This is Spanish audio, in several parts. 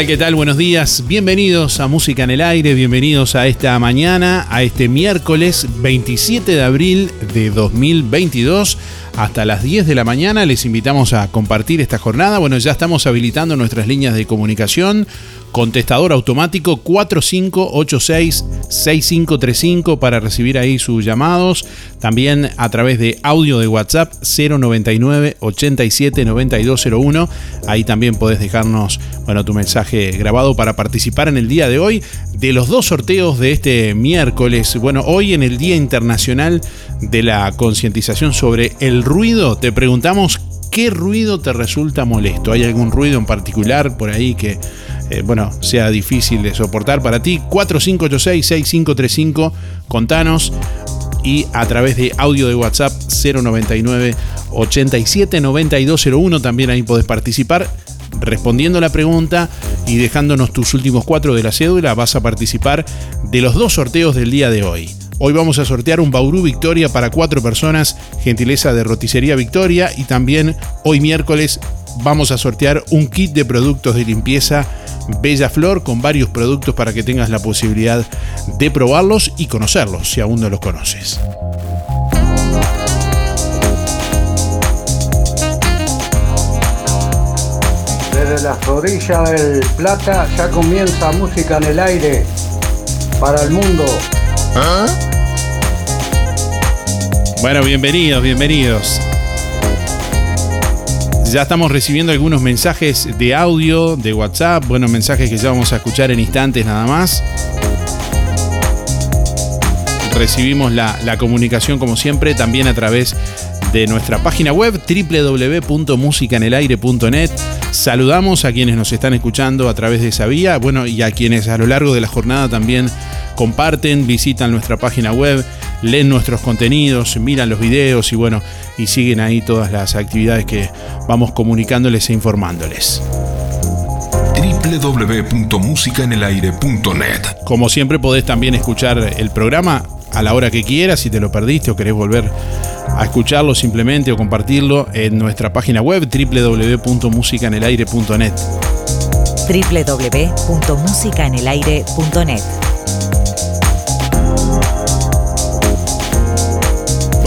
tal? ¿Qué tal? Buenos días. Bienvenidos a Música en el Aire, bienvenidos a esta mañana, a este miércoles 27 de abril de 2022. Hasta las 10 de la mañana les invitamos a compartir esta jornada. Bueno, ya estamos habilitando nuestras líneas de comunicación. Contestador automático 4586-6535 para recibir ahí sus llamados. También a través de audio de WhatsApp 099 87 9201. Ahí también podés dejarnos bueno, tu mensaje grabado para participar en el día de hoy de los dos sorteos de este miércoles. Bueno, hoy en el Día Internacional de la Concientización sobre el Ruido, te preguntamos ¿Qué ruido te resulta molesto? ¿Hay algún ruido en particular por ahí que, eh, bueno, sea difícil de soportar para ti? 4586-6535, contanos. Y a través de audio de WhatsApp 099 87 9201 también ahí podés participar respondiendo la pregunta y dejándonos tus últimos cuatro de la cédula, vas a participar de los dos sorteos del día de hoy. Hoy vamos a sortear un Bauru Victoria para cuatro personas, gentileza de Roticería Victoria. Y también hoy miércoles vamos a sortear un kit de productos de limpieza Bella Flor con varios productos para que tengas la posibilidad de probarlos y conocerlos si aún no los conoces. Desde las orillas del Plata ya comienza música en el aire para el mundo. ¿Ah? Bueno, bienvenidos, bienvenidos. Ya estamos recibiendo algunos mensajes de audio, de WhatsApp, bueno, mensajes que ya vamos a escuchar en instantes nada más. Recibimos la, la comunicación como siempre también a través de nuestra página web www.musicanelaire.net. Saludamos a quienes nos están escuchando a través de esa vía, bueno, y a quienes a lo largo de la jornada también comparten, visitan nuestra página web leen nuestros contenidos, miran los videos y bueno, y siguen ahí todas las actividades que vamos comunicándoles e informándoles. www.musicaenelaire.net Como siempre podés también escuchar el programa a la hora que quieras, si te lo perdiste o querés volver a escucharlo simplemente o compartirlo en nuestra página web www.musicaenelaire.net www.musicaenelaire.net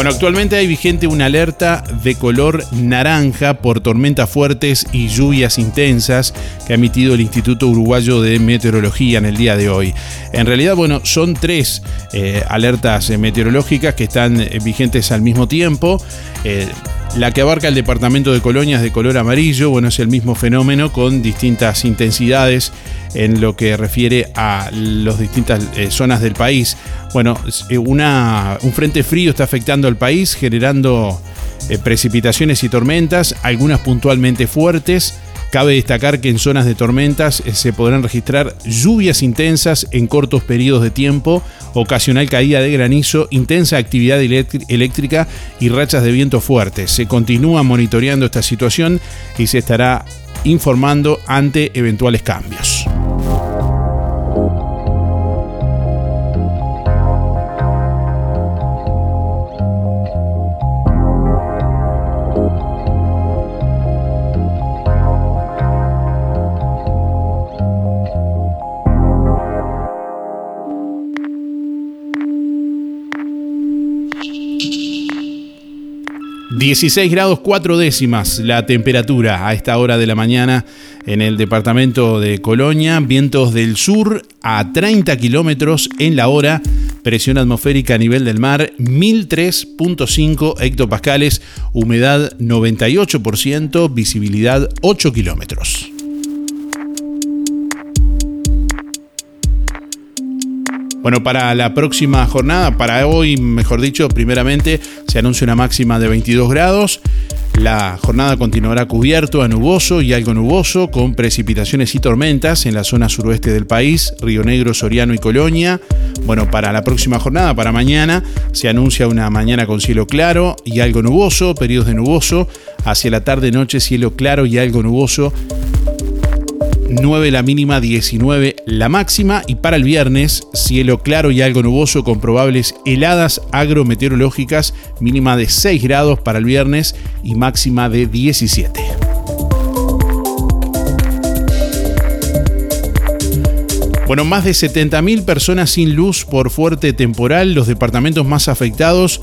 Bueno, actualmente hay vigente una alerta de color naranja por tormentas fuertes y lluvias intensas que ha emitido el Instituto Uruguayo de Meteorología en el día de hoy. En realidad, bueno, son tres eh, alertas meteorológicas que están vigentes al mismo tiempo. Eh, la que abarca el departamento de Colonia es de color amarillo, bueno, es el mismo fenómeno con distintas intensidades en lo que refiere a las distintas eh, zonas del país. Bueno, eh, un frente frío está afectando al país, generando eh, precipitaciones y tormentas, algunas puntualmente fuertes Cabe destacar que en zonas de tormentas eh, se podrán registrar lluvias intensas en cortos periodos de tiempo, ocasional caída de granizo, intensa actividad eléctrica y rachas de viento fuertes. Se continúa monitoreando esta situación y se estará informando ante eventuales cambios. 16 grados 4 décimas la temperatura a esta hora de la mañana en el departamento de Colonia. Vientos del sur a 30 kilómetros en la hora. Presión atmosférica a nivel del mar 1003.5 hectopascales. Humedad 98%. Visibilidad 8 kilómetros. Bueno, para la próxima jornada, para hoy, mejor dicho, primeramente se anuncia una máxima de 22 grados. La jornada continuará cubierto a nuboso y algo nuboso, con precipitaciones y tormentas en la zona suroeste del país, Río Negro, Soriano y Colonia. Bueno, para la próxima jornada, para mañana, se anuncia una mañana con cielo claro y algo nuboso, periodos de nuboso. Hacia la tarde-noche, cielo claro y algo nuboso 9 la mínima, 19 la máxima y para el viernes cielo claro y algo nuboso con probables heladas agrometeorológicas, mínima de 6 grados para el viernes y máxima de 17. Bueno, más de 70.000 personas sin luz por fuerte temporal. Los departamentos más afectados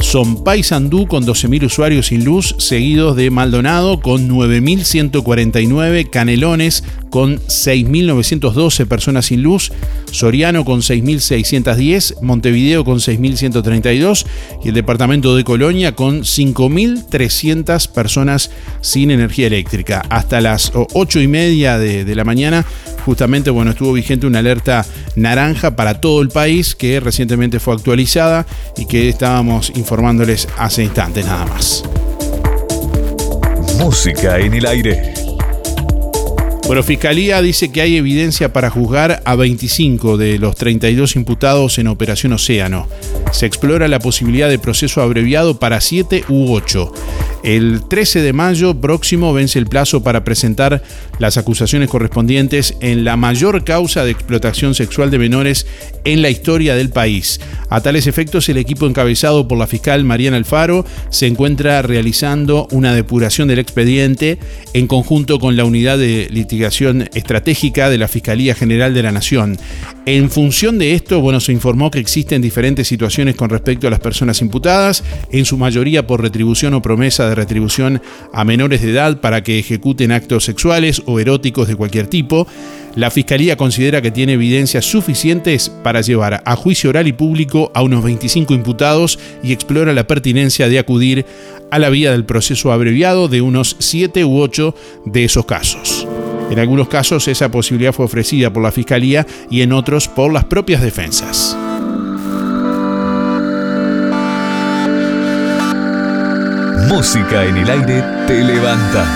son Paysandú con 12.000 usuarios sin luz, seguidos de Maldonado con 9.149, Canelones con 6.912 personas sin luz, Soriano con 6.610, Montevideo con 6.132 y el departamento de Colonia con 5.300 personas sin energía eléctrica. Hasta las 8 y media de, de la mañana justamente bueno, estuvo vigente una alerta naranja para todo el país que recientemente fue actualizada y que estábamos informándoles hace instantes nada más. Música en el aire. Bueno, Fiscalía dice que hay evidencia para juzgar a 25 de los 32 imputados en Operación Océano. Se explora la posibilidad de proceso abreviado para 7 u 8. El 13 de mayo próximo vence el plazo para presentar las acusaciones correspondientes en la mayor causa de explotación sexual de menores en la historia del país. A tales efectos, el equipo encabezado por la fiscal Mariana Alfaro se encuentra realizando una depuración del expediente en conjunto con la unidad de litigación estratégica de la Fiscalía General de la Nación. En función de esto, bueno, se informó que existen diferentes situaciones con respecto a las personas imputadas, en su mayoría por retribución o promesa de retribución a menores de edad para que ejecuten actos sexuales o eróticos de cualquier tipo. La Fiscalía considera que tiene evidencias suficientes para llevar a juicio oral y público a unos 25 imputados y explora la pertinencia de acudir a la vía del proceso abreviado de unos 7 u 8 de esos casos. En algunos casos esa posibilidad fue ofrecida por la Fiscalía y en otros por las propias defensas. Música en el aire te levanta.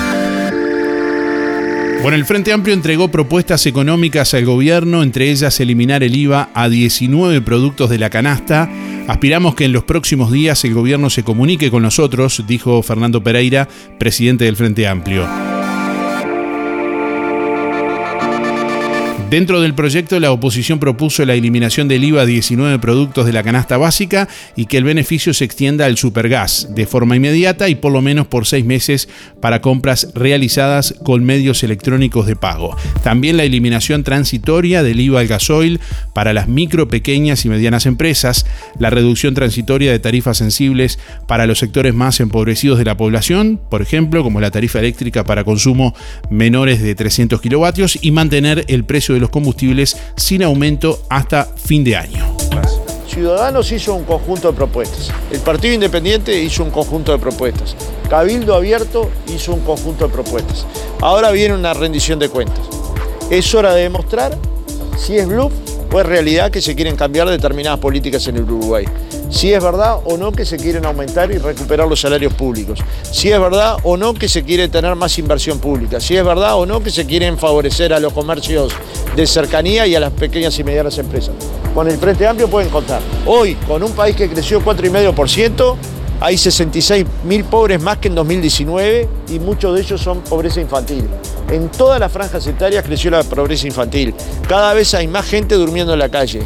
Bueno, el Frente Amplio entregó propuestas económicas al gobierno, entre ellas eliminar el IVA a 19 productos de la canasta. Aspiramos que en los próximos días el gobierno se comunique con nosotros, dijo Fernando Pereira, presidente del Frente Amplio. Dentro del proyecto, la oposición propuso la eliminación del IVA a 19 productos de la canasta básica y que el beneficio se extienda al supergas de forma inmediata y por lo menos por seis meses para compras realizadas con medios electrónicos de pago. También la eliminación transitoria del IVA al gasoil para las micro, pequeñas y medianas empresas, la reducción transitoria de tarifas sensibles para los sectores más empobrecidos de la población, por ejemplo, como la tarifa eléctrica para consumo menores de 300 kilovatios y mantener el precio de los combustibles sin aumento hasta fin de año. Ciudadanos hizo un conjunto de propuestas. El Partido Independiente hizo un conjunto de propuestas. Cabildo Abierto hizo un conjunto de propuestas. Ahora viene una rendición de cuentas. Es hora de demostrar si es bluff o es realidad que se quieren cambiar determinadas políticas en el Uruguay. Si es verdad o no que se quieren aumentar y recuperar los salarios públicos. Si es verdad o no que se quiere tener más inversión pública. Si es verdad o no que se quieren favorecer a los comercios de cercanía y a las pequeñas y medianas empresas. Con el Frente Amplio pueden contar. Hoy, con un país que creció 4,5%, hay 66 mil pobres más que en 2019 y muchos de ellos son pobreza infantil. En todas las franjas etarias creció la pobreza infantil. Cada vez hay más gente durmiendo en la calle.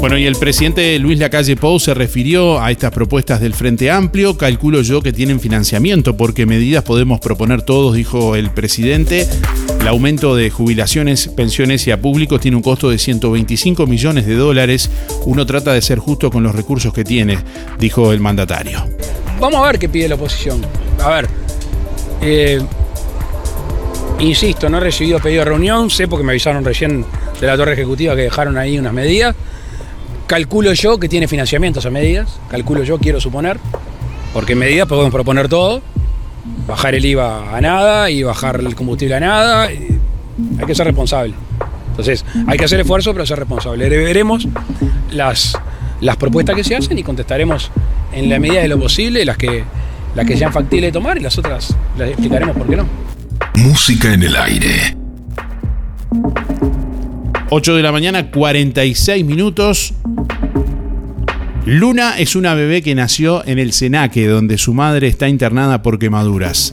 Bueno, y el presidente Luis Lacalle Pou se refirió a estas propuestas del Frente Amplio. Calculo yo que tienen financiamiento, porque medidas podemos proponer todos, dijo el presidente. El aumento de jubilaciones, pensiones y a públicos tiene un costo de 125 millones de dólares. Uno trata de ser justo con los recursos que tiene, dijo el mandatario. Vamos a ver qué pide la oposición. A ver, eh, insisto, no he recibido pedido de reunión, sé porque me avisaron recién de la torre ejecutiva que dejaron ahí unas medidas. Calculo yo que tiene financiamiento esas medidas, calculo yo, quiero suponer, porque en medidas podemos proponer todo, bajar el IVA a nada y bajar el combustible a nada, hay que ser responsable. Entonces, hay que hacer esfuerzo, pero ser responsable. Veremos las, las propuestas que se hacen y contestaremos en la medida de lo posible las que, las que sean factibles de tomar y las otras las explicaremos por qué no. Música en el aire. 8 de la mañana, 46 minutos. Luna es una bebé que nació en el Senaque, donde su madre está internada por quemaduras.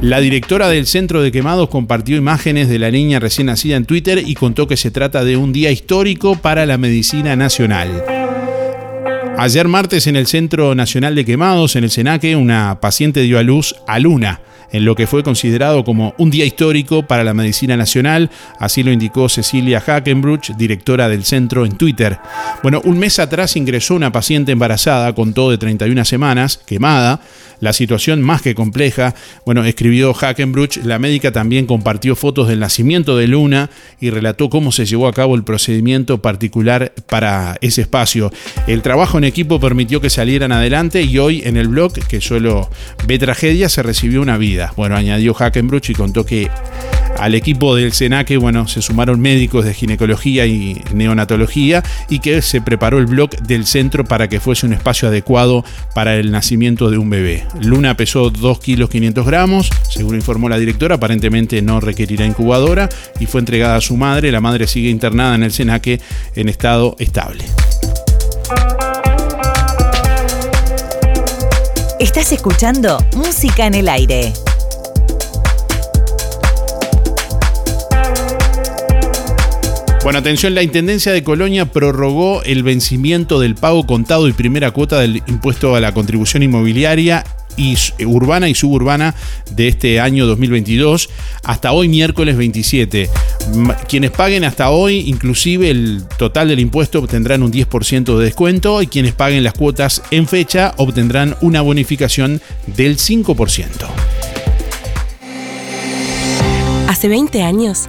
La directora del Centro de Quemados compartió imágenes de la niña recién nacida en Twitter y contó que se trata de un día histórico para la medicina nacional. Ayer martes en el Centro Nacional de Quemados, en el Senaque, una paciente dio a luz a Luna en lo que fue considerado como un día histórico para la medicina nacional, así lo indicó Cecilia Hackenbruch, directora del centro en Twitter. Bueno, un mes atrás ingresó una paciente embarazada con todo de 31 semanas, quemada, la situación más que compleja. Bueno, escribió Hackenbruch, la médica también compartió fotos del nacimiento de Luna y relató cómo se llevó a cabo el procedimiento particular para ese espacio. El trabajo en equipo permitió que salieran adelante y hoy en el blog, que solo ve tragedia, se recibió una vida. Bueno, añadió Hackenbruch y contó que Al equipo del SENACE, bueno, se sumaron médicos de ginecología y neonatología y que se preparó el blog del centro para que fuese un espacio adecuado para el nacimiento de un bebé. Luna pesó 2 kilos 500 gramos, según informó la directora, aparentemente no requerirá incubadora y fue entregada a su madre. La madre sigue internada en el SENACE en estado estable. Estás escuchando Música en el Aire. Bueno, atención, la Intendencia de Colonia prorrogó el vencimiento del pago contado y primera cuota del impuesto a la contribución inmobiliaria y urbana y suburbana de este año 2022 hasta hoy miércoles 27. Quienes paguen hasta hoy, inclusive el total del impuesto obtendrán un 10% de descuento y quienes paguen las cuotas en fecha obtendrán una bonificación del 5%. Hace 20 años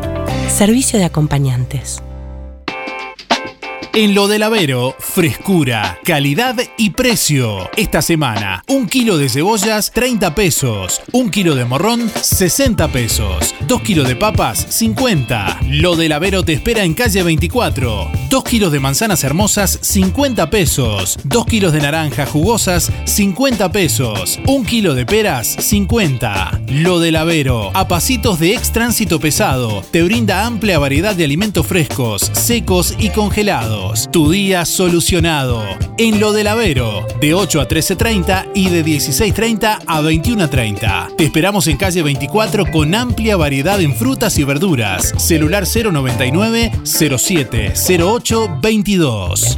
Servicio de acompañantes. En lo del Avero, frescura, calidad y precio. Esta semana, un kilo de cebollas, 30 pesos. Un kilo de morrón, 60 pesos. Dos kilos de papas, 50. Lo del Avero te espera en calle 24. Dos kilos de manzanas hermosas, 50 pesos. Dos kilos de naranjas jugosas, 50 pesos. Un kilo de peras, 50. Lo del Avero, a pasitos de ex tránsito pesado, te brinda amplia variedad de alimentos frescos, secos y congelados. Tu día solucionado. En lo del Avero, de 8 a 13.30 y de 16.30 a 21.30. Te esperamos en calle 24 con amplia variedad en frutas y verduras. Celular 099 07 08 22.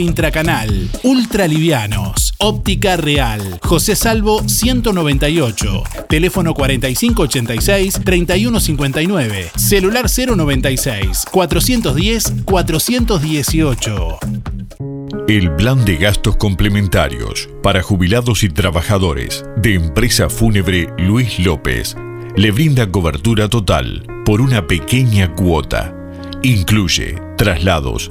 intracanal, ultralivianos, óptica real, José Salvo 198, teléfono 4586-3159, celular 096 410 418. El plan de gastos complementarios para jubilados y trabajadores de empresa fúnebre Luis López le brinda cobertura total por una pequeña cuota. Incluye traslados,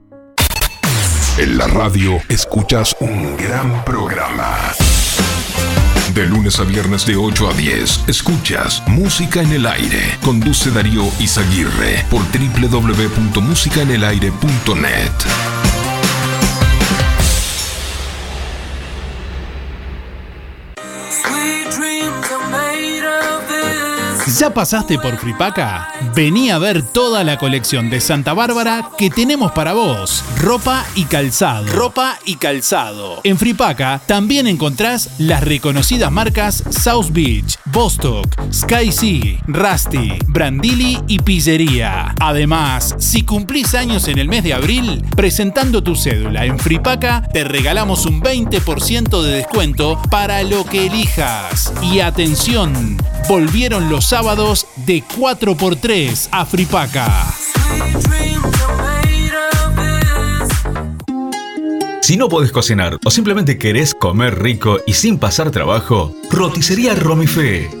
En la radio escuchas un gran programa. De lunes a viernes de 8 a 10, escuchas Música en el Aire. Conduce Darío Izaguirre por www.musicaenelaire.net. ¿Ya pasaste por Fripaca? Vení a ver toda la colección de Santa Bárbara que tenemos para vos. Ropa y calzado. Ropa y calzado. En Fripaca también encontrás las reconocidas marcas South Beach, Bostock, Sky Sea, Rusty, Brandili y Pillería. Además, si cumplís años en el mes de abril, presentando tu cédula en Fripaca, te regalamos un 20% de descuento para lo que elijas. Y atención, volvieron los sábados de 4x3 a Fripaca. Si no podés cocinar o simplemente querés comer rico y sin pasar trabajo, roticería Romifé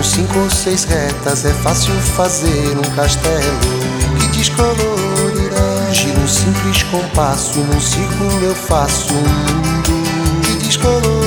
Com cinco ou seis retas é fácil fazer um castelo que descolorirá. Giro um simples compasso e num círculo eu faço um mundo que descolorirá.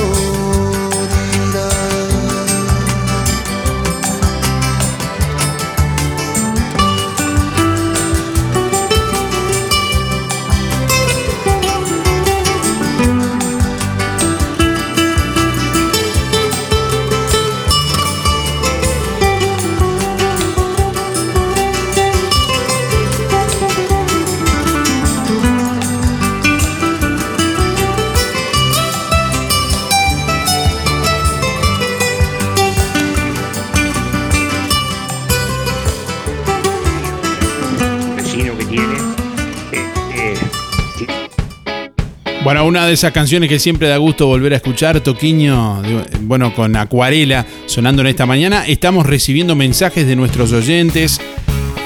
Bueno, una de esas canciones que siempre da gusto volver a escuchar, Toquiño, bueno, con Acuarela sonando en esta mañana. Estamos recibiendo mensajes de nuestros oyentes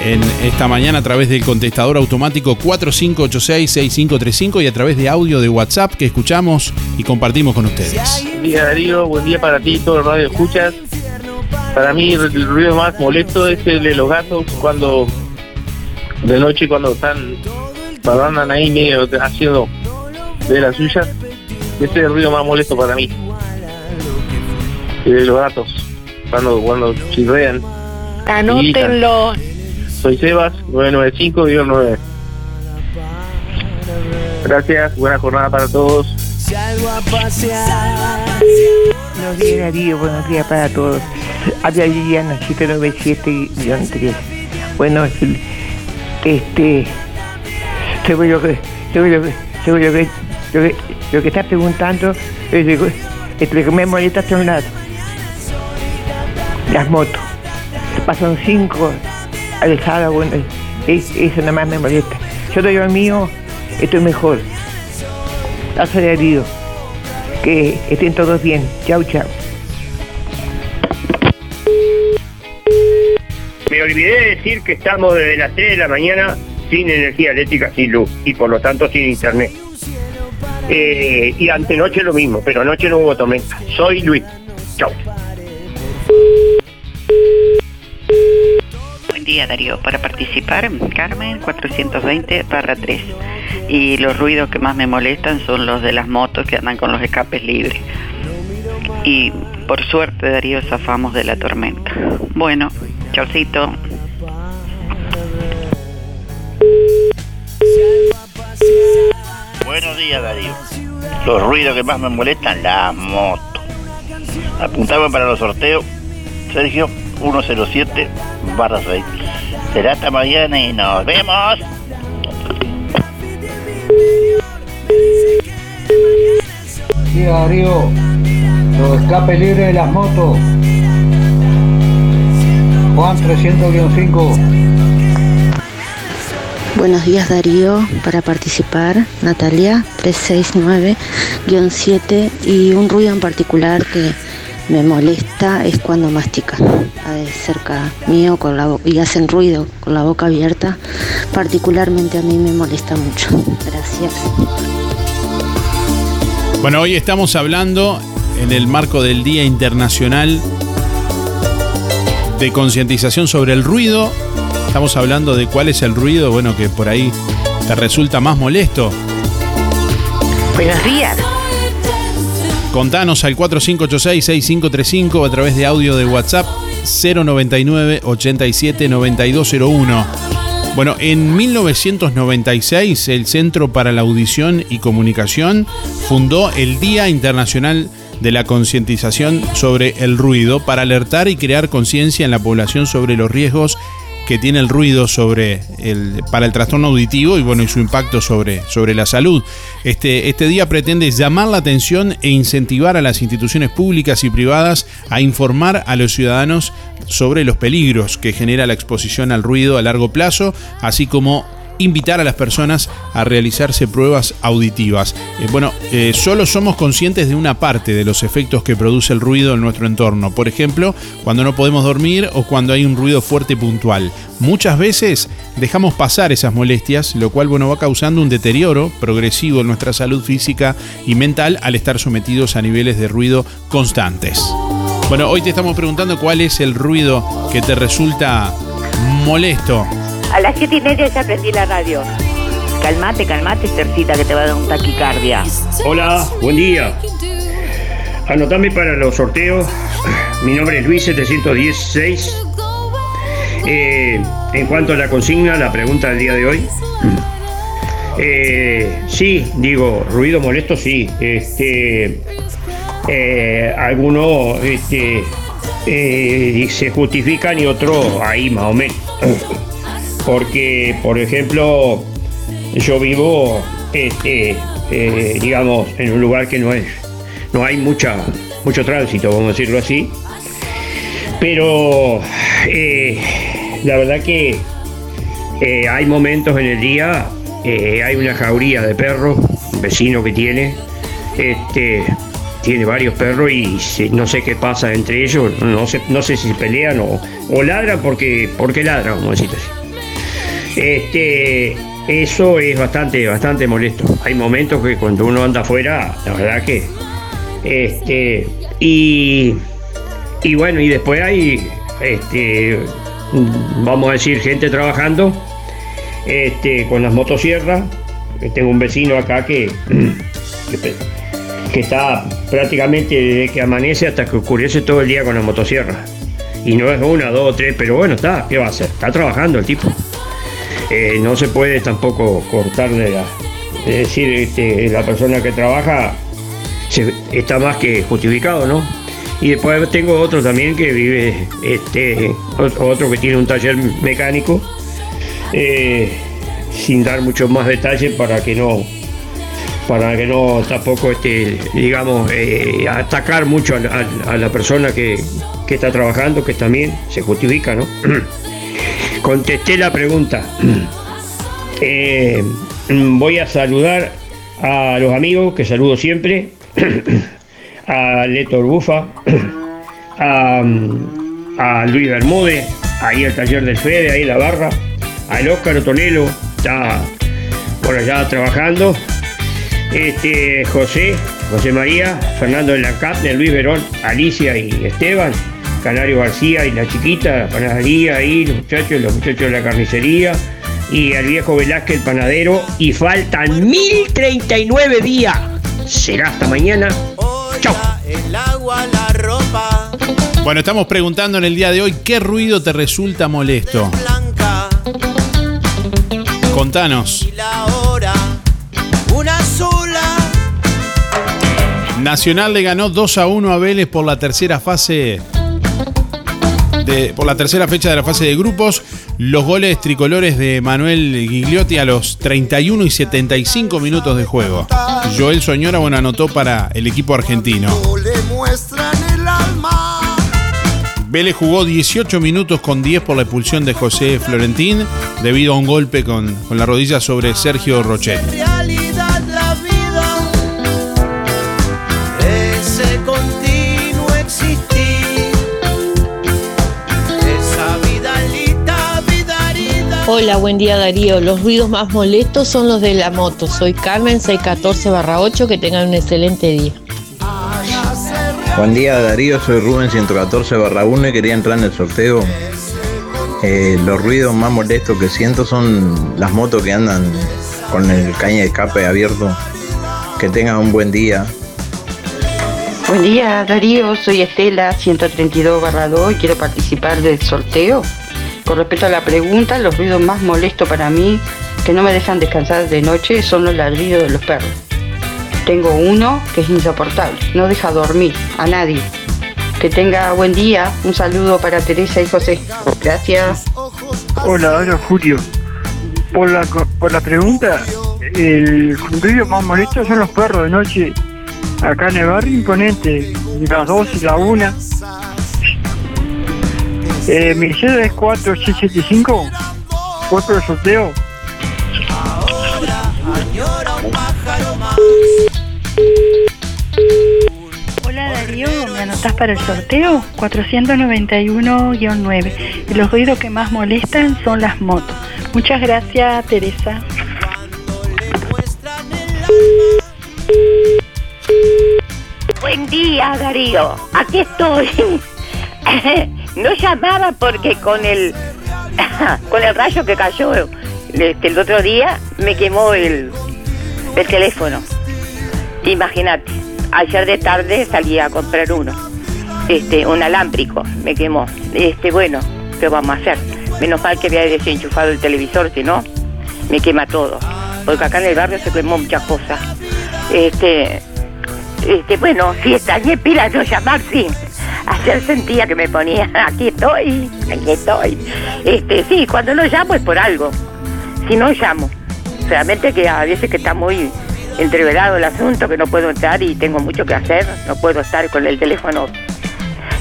en esta mañana a través del contestador automático 4586-6535 y a través de audio de WhatsApp que escuchamos y compartimos con ustedes. Buen día Darío, buen día para ti, todo el radio escuchas. Para mí el ruido más molesto es el de los gatos cuando de noche cuando están andan ahí medio haciendo de las suyas. Ese es el ruido más molesto para mí. De los gatos cuando cuando chirrean. Anótenlo. Soy Sebas, 995-9. Gracias, buena jornada para todos. Buenos días Darío, buenos días para todos. Habla Liliana 797-3. Bueno, este, lo que, lo que, lo que, lo que, lo que está preguntando, es lo que me molesta son las, las motos. Pasan cinco al sábado, bueno, es- eso nada más me molesta. Yo doy lo mío, esto es mejor. Darío. Que estén todos bien. Chau, chau. Me olvidé de decir que estamos desde las 3 de la mañana sin energía eléctrica, sin luz y por lo tanto sin internet. Eh, y antenoche lo mismo, pero anoche no hubo tormenta. Soy Luis. Chau. Buen día Darío, para participar, Carmen 420 barra 3. Y los ruidos que más me molestan son los de las motos que andan con los escapes libres. Y por suerte Darío zafamos de la tormenta. Bueno, chaucito. Buenos días, Darío. Los ruidos que más me molestan, las motos. Apuntame para los sorteos, Sergio 107 barra 6. Será hasta mañana y nos vemos. Sí, Darío, los escapes libres de las motos. Juan 300-5. Buenos días Darío, para participar Natalia 369-7 y un ruido en particular que me molesta es cuando mastican eh, cerca mío con la y hacen ruido con la boca abierta, particularmente a mí me molesta mucho. Gracias. Bueno, hoy estamos hablando en el marco del Día Internacional de Concientización sobre el Ruido. Estamos hablando de cuál es el ruido, bueno, que por ahí te resulta más molesto. Buenos días. Contanos al 4586-6535 o a través de audio de WhatsApp 099-87-9201. Bueno, en 1996 el Centro para la Audición y Comunicación fundó el Día Internacional de la Concientización sobre el Ruido para alertar y crear conciencia en la población sobre los riesgos que tiene el ruido sobre el, para el trastorno auditivo y bueno y su impacto sobre, sobre la salud. Este, este día pretende llamar la atención e incentivar a las instituciones públicas y privadas a informar a los ciudadanos sobre los peligros que genera la exposición al ruido a largo plazo, así como invitar a las personas a realizarse pruebas auditivas. Eh, bueno, eh, solo somos conscientes de una parte de los efectos que produce el ruido en nuestro entorno. Por ejemplo, cuando no podemos dormir o cuando hay un ruido fuerte y puntual. Muchas veces dejamos pasar esas molestias, lo cual bueno, va causando un deterioro progresivo en nuestra salud física y mental al estar sometidos a niveles de ruido constantes. Bueno, hoy te estamos preguntando cuál es el ruido que te resulta molesto. A las siete y media ya prendí la radio. Calmate, calmate, Tercita, que te va a dar un taquicardia. Hola, buen día. Anotame para los sorteos. Mi nombre es Luis 716. Eh, en cuanto a la consigna, la pregunta del día de hoy. Eh, sí, digo, ruido molesto, sí. Este, eh, algunos este, se justifican y otros ahí más o menos. Porque, por ejemplo, yo vivo, este, eh, digamos, en un lugar que no es, no hay mucha, mucho tránsito, vamos a decirlo así. Pero eh, la verdad que eh, hay momentos en el día, eh, hay una jauría de perros vecino que tiene, este, tiene varios perros y no sé qué pasa entre ellos, no sé, no sé si pelean o, o ladran porque, porque ladran, como decirte así. Este, eso es bastante, bastante molesto. Hay momentos que cuando uno anda afuera, la verdad que, este, y, y bueno, y después hay, este, vamos a decir, gente trabajando, este, con las motosierras. Tengo un vecino acá que, que, está prácticamente desde que amanece hasta que oscurece todo el día con la motosierra. Y no es una, dos, tres, pero bueno, está, ¿qué va a hacer? Está trabajando el tipo. Eh, no se puede tampoco cortarle la. Es decir, este, la persona que trabaja está más que justificado, ¿no? Y después tengo otro también que vive, este, ot- otro que tiene un taller mecánico, eh, sin dar muchos más detalles para que no, para que no tampoco, este, digamos, eh, atacar mucho a, a la persona que, que está trabajando, que también se justifica, ¿no? Contesté la pregunta. Eh, voy a saludar a los amigos que saludo siempre, a Leto Bufa, a, a Luis Bermúdez, ahí el taller del Fede, ahí la barra, al Óscar Otonelo, está por allá trabajando, este José, José María, Fernando de la Capne, Luis Verón, Alicia y Esteban, Canario García y la chiquita, la panadería ahí, los muchachos, los muchachos de la carnicería, y al viejo Velázquez, el panadero, y faltan 1039 días. Será hasta mañana. Chau. El agua, la ropa Bueno, estamos preguntando en el día de hoy qué ruido te resulta molesto. Contanos. y la hora, una sola. Nacional le ganó 2 a 1 a Vélez por la tercera fase. De- por la tercera fecha de la fase de grupos. Los goles tricolores de Manuel Gigliotti a los 31 y 75 minutos de juego. Joel Soñora, bueno, anotó para el equipo argentino. Vélez jugó 18 minutos con 10 por la expulsión de José Florentín debido a un golpe con, con la rodilla sobre Sergio Rochetti. Hola, buen día Darío. Los ruidos más molestos son los de la moto. Soy Carmen 614 8. Que tengan un excelente día. Buen día Darío, soy Rubén 114 barra 1 y quería entrar en el sorteo. Eh, los ruidos más molestos que siento son las motos que andan con el caña de escape abierto. Que tengan un buen día. Buen día Darío, soy Estela 132 2 y quiero participar del sorteo. Con respecto a la pregunta, los ruidos más molestos para mí que no me dejan descansar de noche son los ladridos de los perros. Tengo uno que es insoportable, no deja dormir a nadie. Que tenga buen día, un saludo para Teresa y José. Gracias. Hola, hola Julio. Por la, por la pregunta, el ruido más molesto son los perros de noche acá en el barrio imponente, las 2 y la 1. Eh, mi cédula es 4675, puesto de sorteo. Hola Darío, ¿me anotás para el sorteo? 491-9. Y los ruidos que más molestan son las motos. Muchas gracias, Teresa. Buen día, Darío. Aquí estoy. no llamaba porque con el con el rayo que cayó este, el otro día me quemó el, el teléfono. Imagínate, ayer de tarde salí a comprar uno, este, un alámbrico, me quemó. Este, bueno, ¿qué vamos a hacer? Menos mal que había desenchufado el televisor, si no, me quema todo. Porque acá en el barrio se quemó muchas cosas. Este, este, bueno, si extrañé pila no llamar, sí. Ayer sentía que me ponía, aquí estoy, aquí estoy. Este, sí, cuando no llamo es por algo. Si no llamo. Realmente que a veces que está muy entreverado el asunto, que no puedo entrar y tengo mucho que hacer, no puedo estar con el teléfono.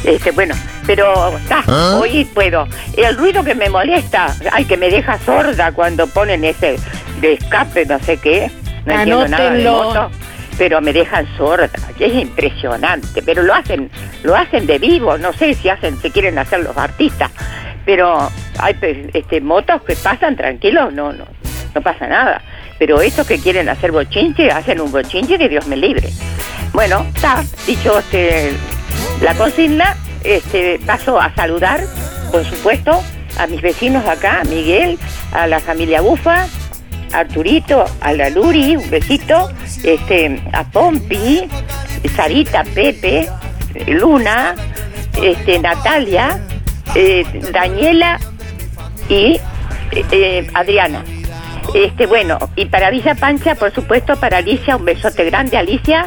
Este, bueno, pero está, ¿Ah? hoy puedo. El ruido que me molesta, ay, que me deja sorda cuando ponen ese de escape, no sé qué, no entiendo nada de Anótenlo. moto, pero me dejan sorda, que es impresionante, pero lo hacen, lo hacen de vivo, no sé si hacen, si quieren hacer los artistas, pero hay este, motos que pasan tranquilos, no, no, no pasa nada. Pero estos que quieren hacer bochinche, hacen un bochinche que Dios me libre. Bueno, está, dicho este, la consigna, este, paso a saludar, por supuesto, a mis vecinos acá, a Miguel, a la familia Bufa, Arturito, a la Luri, un besito, este, a Pompi, Sarita, Pepe, Luna, este, Natalia, eh, Daniela y eh, eh, Adriana. Este, bueno, y para Villa Pancha, por supuesto, para Alicia, un besote grande, Alicia.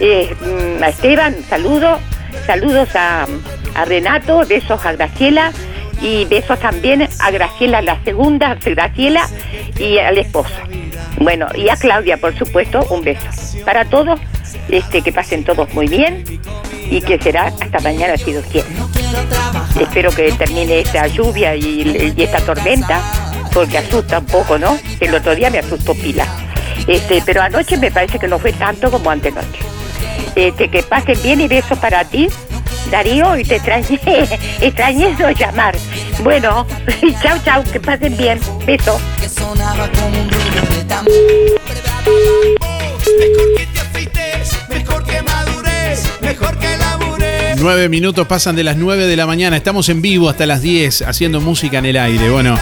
Mm, a Esteban, saludo. Saludos a, a Renato, besos a Graciela y besos también a Graciela, la segunda, Graciela, y a la esposa. Bueno, y a Claudia, por supuesto, un beso. Para todos, este, que pasen todos muy bien y que será hasta mañana si Dios quiere. Espero que termine esta lluvia y, y esta tormenta, porque asusta un poco, ¿no? El otro día me asustó pila. Este, pero anoche me parece que no fue tanto como antenoche. Este, que pasen bien y besos para ti, Darío, y te extrañé, extrañé no llamar. Bueno, chao, chao, que pasen bien. Beso. Mejor que madurez, mejor que labures. Nueve minutos pasan de las 9 de la mañana. Estamos en vivo hasta las 10 haciendo música en el aire. Bueno,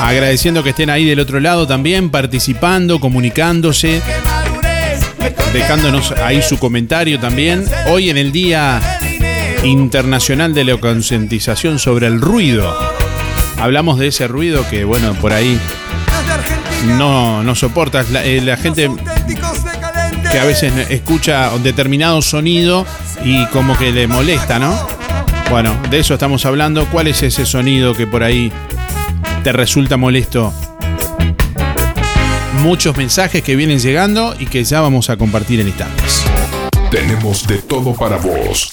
agradeciendo que estén ahí del otro lado también, participando, comunicándose, dejándonos ahí su comentario también. Hoy en el Día Internacional de la Concientización sobre el Ruido. Hablamos de ese ruido que, bueno, por ahí no, no soportas. La, eh, la gente que a veces escucha un determinado sonido y como que le molesta, ¿no? Bueno, de eso estamos hablando. ¿Cuál es ese sonido que por ahí te resulta molesto? Muchos mensajes que vienen llegando y que ya vamos a compartir en instantes. Tenemos de todo para vos.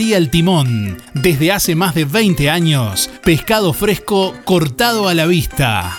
El Timón. Desde hace más de 20 años, pescado fresco cortado a la vista.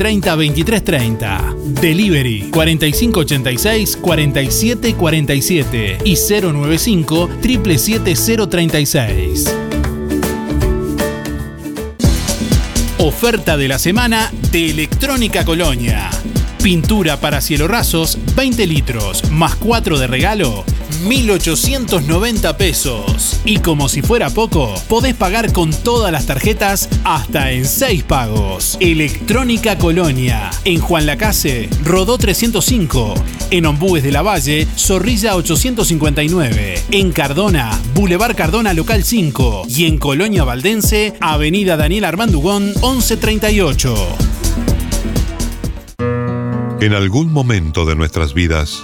a 23.30. Delivery 4586 4747 y 095 777 Oferta de la semana de Electrónica Colonia. Pintura para cielo rasos, 20 litros, más 4 de regalo, 1.890 pesos. Y como si fuera poco, podés pagar con todas las tarjetas hasta en 6 pagos. Electrónica Colonia. En Juan Lacase, Rodó 305. En Ombúes de la Valle, Zorrilla 859. En Cardona, Boulevard Cardona Local 5. Y en Colonia Valdense, Avenida Daniel Armandugón 1138. En algún momento de nuestras vidas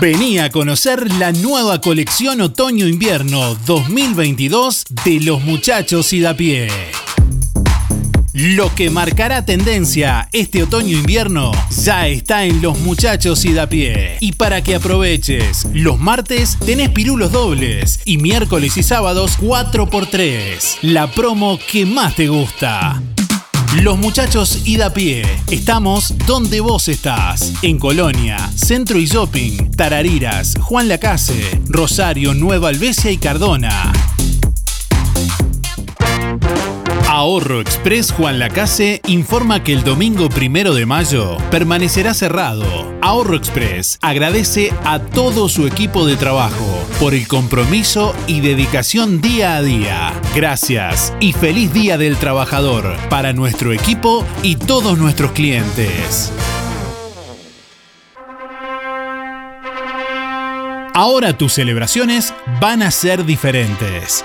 Vení a conocer la nueva colección Otoño-Invierno 2022 de los muchachos y da pie. Lo que marcará tendencia este otoño-invierno ya está en Los Muchachos y da pie. Y para que aproveches, los martes tenés pirulos dobles y miércoles y sábados 4x3. La promo que más te gusta. Los muchachos y da pie. Estamos donde vos estás. En Colonia, Centro y Shopping, Tarariras, Juan Lacase, Rosario, Nueva Albesia y Cardona. Ahorro Express Juan Lacase informa que el domingo primero de mayo permanecerá cerrado. Ahorro Express agradece a todo su equipo de trabajo por el compromiso y dedicación día a día. Gracias y feliz Día del Trabajador para nuestro equipo y todos nuestros clientes. Ahora tus celebraciones van a ser diferentes.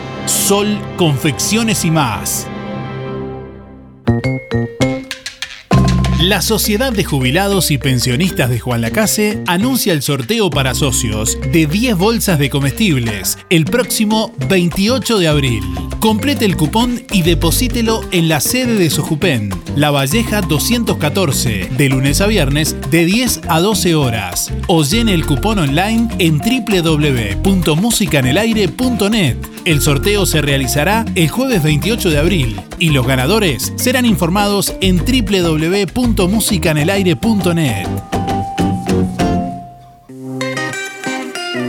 Sol Confecciones y más. La Sociedad de Jubilados y Pensionistas de Juan Lacase anuncia el sorteo para socios de 10 bolsas de comestibles el próximo 28 de abril. Complete el cupón y deposítelo en la sede de Sojupen, La Valleja 214, de lunes a viernes de 10 a 12 horas. O llene el cupón online en www.musicanelaire.net. El sorteo se realizará el jueves 28 de abril y los ganadores serán informados en www.musicanelaire.net.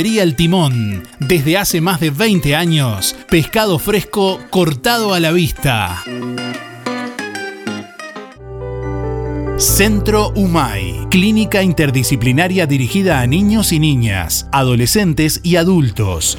El Timón. Desde hace más de 20 años, pescado fresco cortado a la vista. Centro UMAI, clínica interdisciplinaria dirigida a niños y niñas, adolescentes y adultos.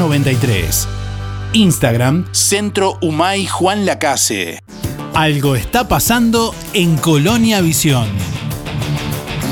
93. Instagram, Centro Humay Juan Lacase. Algo está pasando en Colonia Visión.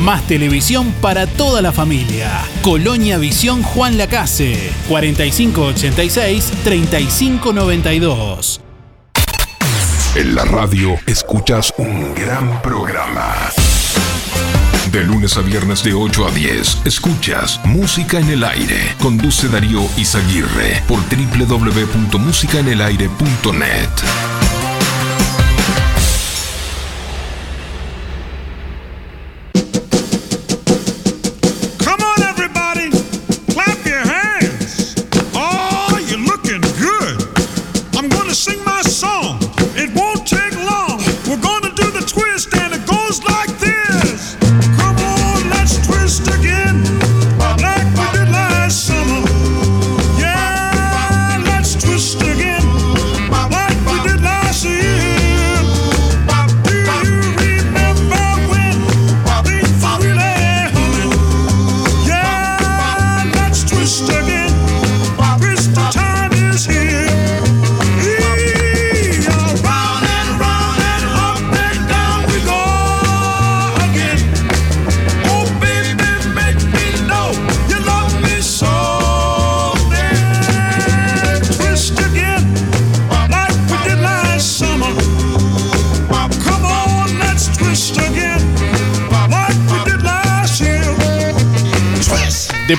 Más televisión para toda la familia. Colonia Visión Juan Lacase, 4586-3592. En la radio escuchas un gran programa. De lunes a viernes de 8 a 10, escuchas Música en el Aire. Conduce Darío Izaguirre por www.musicaenelaire.net.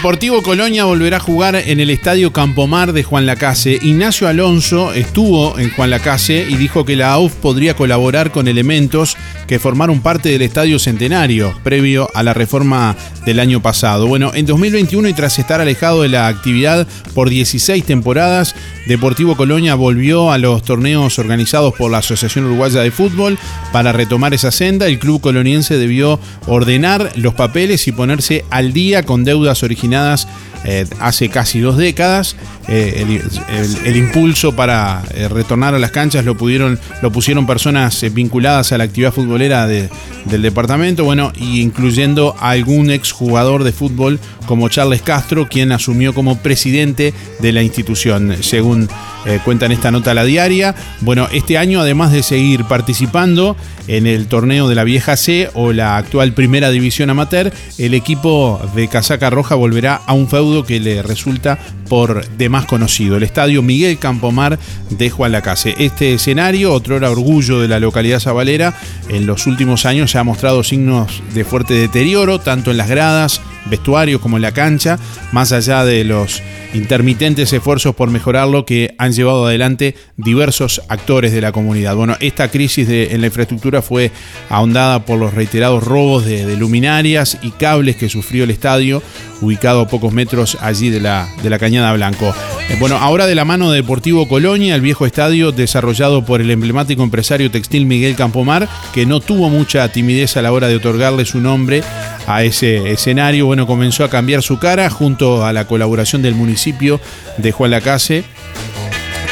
Deportivo Colonia volverá a jugar en el Estadio Campomar de Juan Lacase. Ignacio Alonso estuvo en Juan Lacase y dijo que la AUF podría colaborar con elementos que formaron parte del Estadio Centenario, previo a la reforma del año pasado. Bueno, en 2021 y tras estar alejado de la actividad por 16 temporadas, Deportivo Colonia volvió a los torneos organizados por la Asociación Uruguaya de Fútbol para retomar esa senda. El club coloniense debió ordenar los papeles y ponerse al día con deudas originadas eh, hace casi dos décadas. Eh, el, impulso para eh, retornar a las canchas lo, pudieron, lo pusieron personas vinculadas a la actividad futbolera de, del departamento, bueno, incluyendo a algún exjugador de fútbol como Charles Castro, quien asumió como presidente de la institución, cuenta en esta nota la diaria. Bueno, este año, además de seguir participando en el torneo de la vieja C o la actual primera división amateur, el equipo de Casaca Roja volverá a un feudo que le resulta por demás conocido, el estadio Miguel Campomar de Juan Lacase. Este escenario, otro era orgullo de la localidad sabalera, en los últimos años se ha mostrado signos de fuerte deterioro, tanto en las gradas, vestuarios como en la cancha, más allá de los intermitentes esfuerzos por mejorarlo que han llevado adelante diversos actores de la comunidad. Bueno, esta crisis en la infraestructura fue ahondada por los reiterados robos de, luminarias y cables que sufrió el estadio, ubicado a pocos metros allí de la, de la Cañada Blanco. Eh, bueno, ahora de la mano de Deportivo Colonia, el viejo estadio desarrollado por el emblemático empresario textil Miguel Campomar, que no tuvo mucha timidez a la hora de otorgarle su nombre a ese escenario, bueno, comenzó a cambiar su cara junto a la colaboración del municipio de Juan Lacase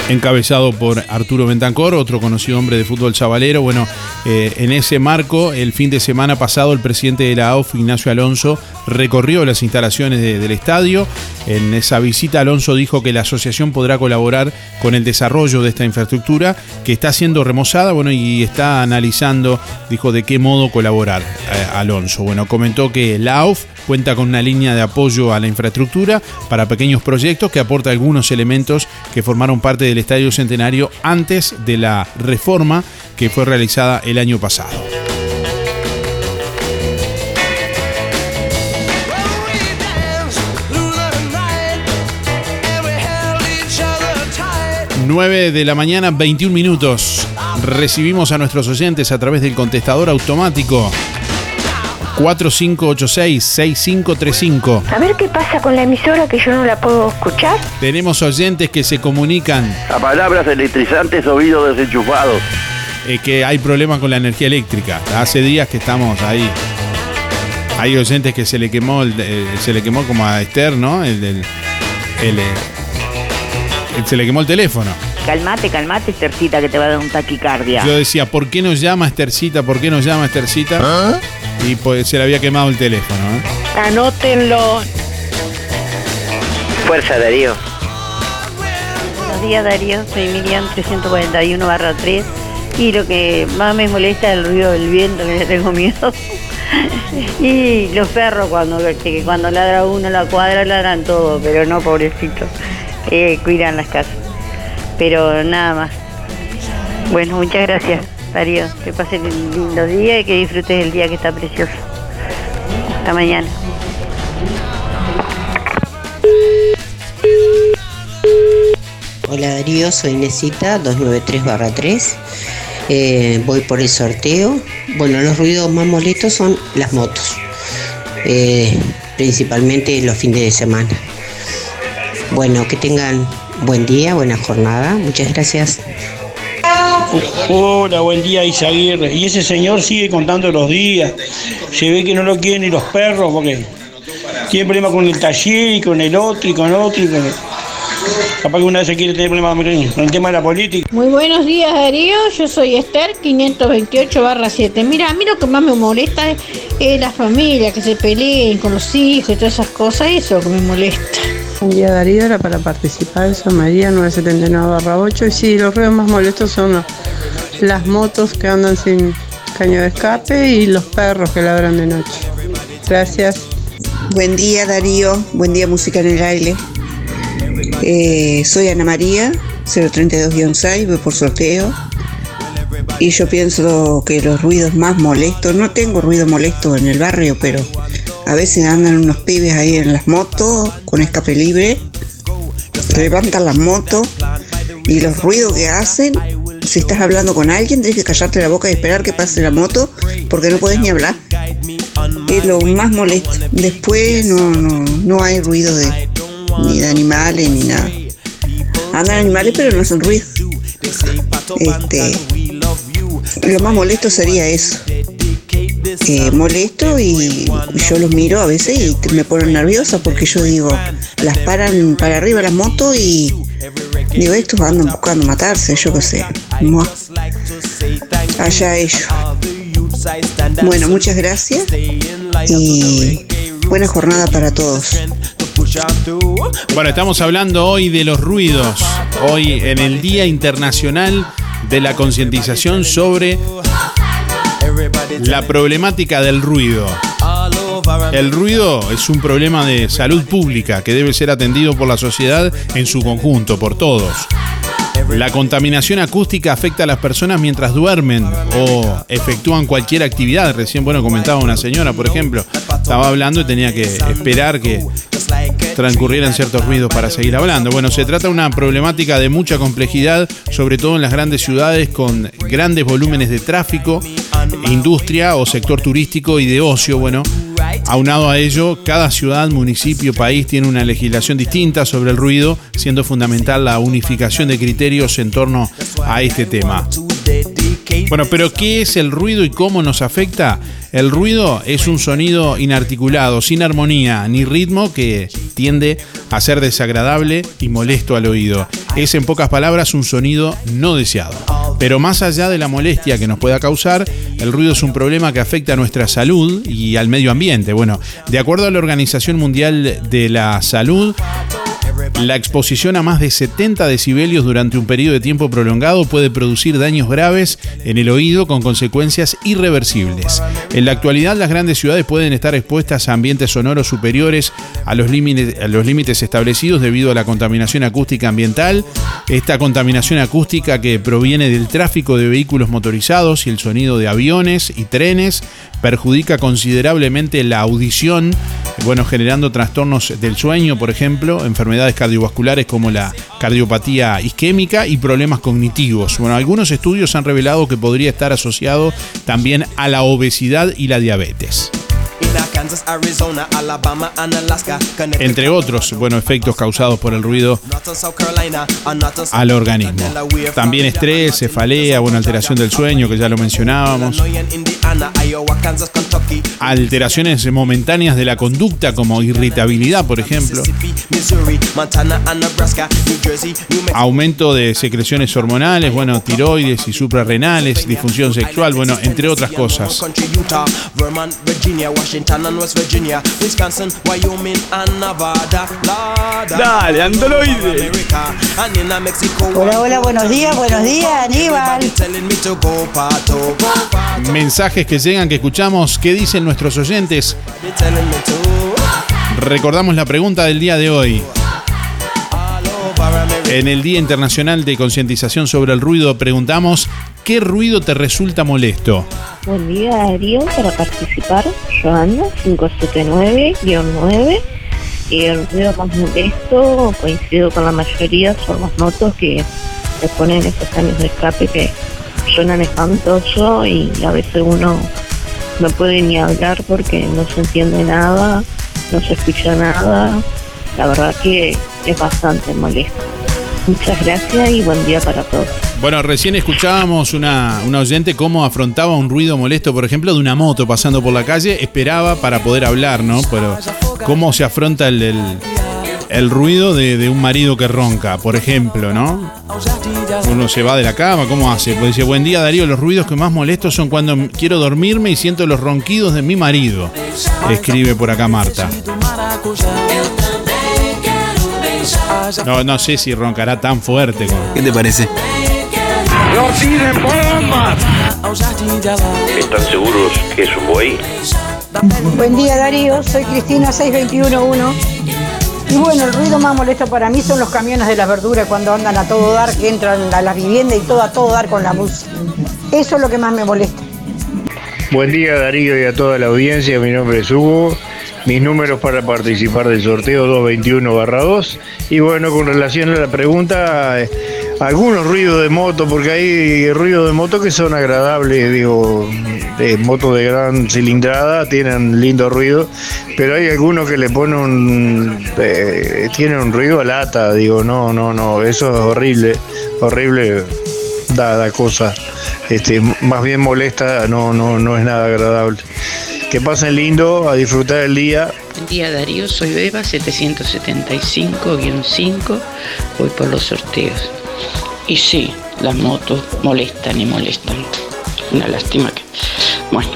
encabezado por Arturo Bentancor, otro conocido hombre de fútbol chavalero. Bueno, eh, en ese marco, el fin de semana pasado, el presidente de la AUF, Ignacio Alonso, recorrió las instalaciones del estadio. En esa visita, Alonso dijo que la asociación podrá colaborar con el desarrollo de esta infraestructura que está siendo remozada, bueno, y está analizando, dijo, de qué modo colaborar eh, Alonso. Bueno, comentó que la AUF cuenta con una línea de apoyo a la infraestructura para pequeños proyectos que aporta algunos elementos que formaron parte del Estadio Centenario antes de la reforma que fue realizada el año pasado. ...9 de la mañana, 21 minutos... ...recibimos a nuestros oyentes a través del contestador automático... 4586-6535. A ver qué pasa con la emisora que yo no la puedo escuchar. Tenemos oyentes que se comunican. A palabras electrizantes, oídos desenchufados. Eh, que hay problemas con la energía eléctrica. Hace días que estamos ahí. Hay oyentes que se le quemó, eh, se le quemó como a Esther, ¿no? El del. El, eh, se le quemó el teléfono. Calmate, calmate, Estercita, que te va a dar un taquicardia. Yo decía, ¿por qué nos llama Estercita? ¿Por qué nos llama Estercita? ¿Ah? Y pues se le había quemado el teléfono. ¿eh? Anótenlo. Fuerza, Darío. Buenos días, Darío. Soy Miriam 341 barra 3. Y lo que más me molesta es el ruido del viento, que le tengo miedo. y los perros, cuando, cuando ladra uno la cuadra, ladran todo, pero no, pobrecito. Eh, cuidan las casas. Pero nada más. Bueno, muchas gracias. Darío, que pasen un lindo día y que disfrutes el día que está precioso. Hasta mañana. Hola Darío, soy Nesita 293-3. Eh, voy por el sorteo. Bueno, los ruidos más molestos son las motos, eh, principalmente los fines de semana. Bueno, que tengan buen día, buena jornada. Muchas gracias. Hola, buen día Isaguirre. Y ese señor sigue contando los días. Se ve que no lo quieren ni los perros porque tiene problemas con el taller y con el otro y con otro. Y con Capaz que una vez se quiere tener problemas con el tema de la política. Muy buenos días Darío, yo soy Esther 528 barra 7. Mira, a mí lo que más me molesta es, es la familia, que se peleen con los hijos y todas esas cosas, eso es lo que me molesta. Un día Darío era para participar, soy María 979-8 y sí, los ruidos más molestos son las motos que andan sin caño de escape y los perros que ladran de noche. Gracias. Buen día Darío, buen día Música en el Aire. Eh, soy Ana María, 032-6, voy por sorteo. Y yo pienso que los ruidos más molestos, no tengo ruido molesto en el barrio, pero A veces andan unos pibes ahí en las motos con escape libre, levantan las motos y los ruidos que hacen. Si estás hablando con alguien, tienes que callarte la boca y esperar que pase la moto porque no puedes ni hablar. Es lo más molesto. Después no, no, no hay ruido de, ni de animales ni nada. Andan animales pero no hacen ruido. Este, lo más molesto sería eso. Eh, molesto y yo los miro a veces y me ponen nerviosa porque yo digo, las paran para arriba las motos y digo, estos andan buscando matarse, yo qué sé. Mua. Allá ellos. Bueno, muchas gracias y buena jornada para todos. Bueno, estamos hablando hoy de los ruidos, hoy en el Día Internacional de la Concientización sobre la problemática del ruido. El ruido es un problema de salud pública que debe ser atendido por la sociedad en su conjunto, por todos. La contaminación acústica afecta a las personas mientras duermen o efectúan cualquier actividad. Recién, bueno, comentaba una señora, por ejemplo, estaba hablando y tenía que esperar que transcurrieran ciertos ruidos para seguir hablando. Bueno, se trata de una problemática de mucha complejidad, sobre todo en las grandes ciudades con grandes volúmenes de tráfico, industria o sector turístico y de ocio. Bueno, Aunado a ello, cada ciudad, municipio, país tiene una legislación distinta sobre el ruido, siendo fundamental la unificación de criterios en torno a este tema. Bueno, pero ¿qué es el ruido y cómo nos afecta? El ruido es un sonido inarticulado, sin armonía ni ritmo que tiende a ser desagradable y molesto al oído. Es en pocas palabras un sonido no deseado. Pero más allá de la molestia que nos pueda causar, el ruido es un problema que afecta a nuestra salud y al medio ambiente. Bueno, de acuerdo a la Organización Mundial de la Salud, la exposición a más de 70 decibelios durante un periodo de tiempo prolongado puede producir daños graves en el oído con consecuencias irreversibles. En la actualidad, las grandes ciudades pueden estar expuestas a ambientes sonoros superiores a los límites, a los límites establecidos debido a la contaminación acústica ambiental. Esta contaminación acústica que proviene del tráfico de vehículos motorizados y el sonido de aviones y trenes perjudica considerablemente la audición, bueno, generando trastornos del sueño, por ejemplo, enfermedades cardiovasculares como la cardiopatía isquémica y problemas cognitivos. Bueno, algunos estudios han revelado que podría estar asociado también a la obesidad y la diabetes. Entre otros, bueno, efectos causados por el ruido al organismo. También estrés, cefalea, bueno, alteración del sueño, que ya lo mencionábamos. Alteraciones momentáneas de la conducta, como irritabilidad, por ejemplo. Aumento de secreciones hormonales, bueno, tiroides y suprarrenales, disfunción sexual, bueno, entre otras cosas. Dale, androide. Hola, hola, buenos días, buenos días, Aníbal. Mensajes que llegan, que escuchamos, ¿qué dicen nuestros oyentes? Recordamos la pregunta del día de hoy. En el Día Internacional de Concientización sobre el Ruido preguntamos, ¿qué ruido te resulta molesto? Buen día, Darío, para participar, Joana, 579-9. Y el ruido más molesto, coincido con la mayoría, son las motos que se ponen esos años de escape que suenan espantoso y a veces uno no puede ni hablar porque no se entiende nada, no se escucha nada. La verdad que es bastante molesto. Muchas gracias y buen día para todos. Bueno, recién escuchábamos una, una oyente cómo afrontaba un ruido molesto, por ejemplo, de una moto pasando por la calle, esperaba para poder hablar, ¿no? Pero cómo se afronta el, el, ruido de, de un marido que ronca, por ejemplo, ¿no? Uno se va de la cama, ¿cómo hace? Pues dice, buen día Darío, los ruidos que más molesto son cuando quiero dormirme y siento los ronquidos de mi marido. Escribe por acá Marta. No, no sé si roncará tan fuerte. como- ¿Qué te parece? ¡No tiren bombas! ¿Están seguros que es un buey? Buen día Darío, soy Cristina 6211. Y bueno, el ruido más molesto para mí son los camiones de las verduras cuando andan a todo dar, que entran a las viviendas y todo a todo dar con la música. Eso es lo que más me molesta. Buen día Darío y a toda la audiencia, mi nombre es Hugo mis números para participar del sorteo 221 2. Y bueno, con relación a la pregunta, eh, algunos ruidos de moto, porque hay ruidos de moto que son agradables, digo, de motos de gran cilindrada, tienen lindo ruido, pero hay algunos que le ponen un, eh, tienen un ruido a lata, digo, no, no, no, eso es horrible, horrible, da, da cosa, este, más bien molesta, no, no, no es nada agradable. Que pasen lindo, a disfrutar el día. Buen día Darío, soy Beba 775-5, voy por los sorteos. Y sí, las motos molestan y molestan. Una lástima que... Bueno,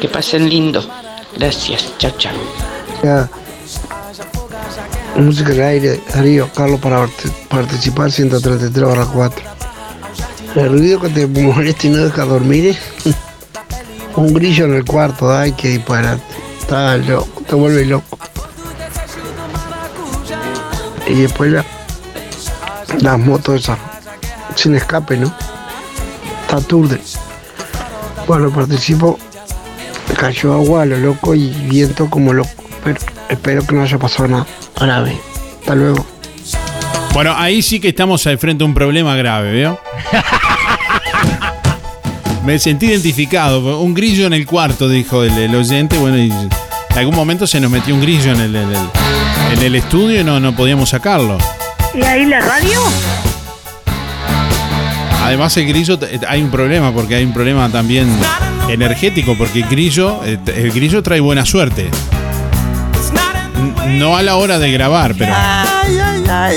que pasen lindo. Gracias, chao, chao. Ya. Música al aire, Darío, Carlos para part- participar 133 barra 4. El ruido que te molesta y no deja dormir es un grillo en el cuarto, ay que disparate. Está loco, te vuelve loco. Y después la- las motos esas, sin escape, ¿no? Está turde. Bueno, participo, cayó agua a lo loco y viento como loco, pero espero que no haya pasado nada grave. Hasta luego. Bueno, ahí sí que estamos al frente a un problema grave, ¿veo? Me sentí identificado. Un grillo en el cuarto, dijo el, el oyente. Bueno, y en algún momento se nos metió un grillo en el, en el- en el estudio y no, no podíamos sacarlo. ¿Y ahí la radio? Además, el grillo, eh, hay un problema, porque hay un problema también energético, porque el grillo, eh, el grillo trae buena suerte. No a la hora de grabar, pero. Ay, ay, ay.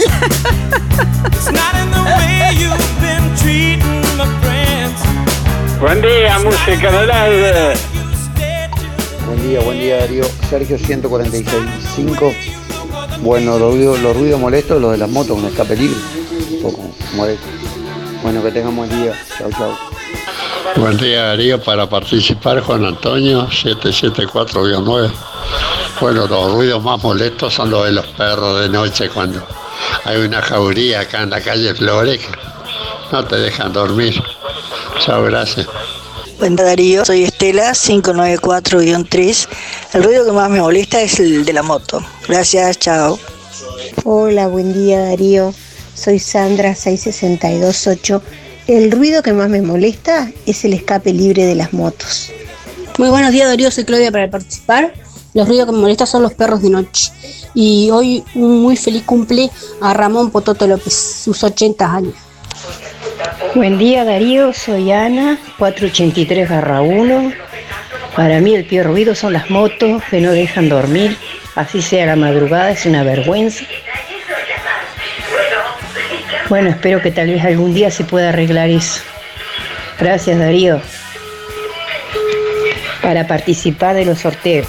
Buen día, música del aire. Buen día, buen día Darío. Sergio 146.5. Bueno, los ruidos, los ruidos molestos, los de las motos con escape libre. Un poco molesto. Bueno, que tengan buen día. Chau, chau. Buen día Darío, para participar Juan Antonio 774-9. Bueno, los ruidos más molestos son los de los perros de noche cuando hay una jauría acá en la calle Flores no te dejan dormir. Chao, gracias. Buen día, Darío, soy Estela 594-3. El ruido que más me molesta es el de la moto. Gracias, chao. Hola, buen día Darío. Soy Sandra 6628. El ruido que más me molesta es el escape libre de las motos. Muy buenos días, Darío. Soy Claudia para participar. Los ruidos que me molestan son los perros de noche. Y hoy un muy feliz cumple a Ramón Pototo López, sus 80 años. Buen día Darío, soy Ana, 483-1. Para mí el peor ruido son las motos que no dejan dormir, así sea la madrugada, es una vergüenza. Bueno, espero que tal vez algún día se pueda arreglar eso. Gracias Darío. Para participar de los sorteos.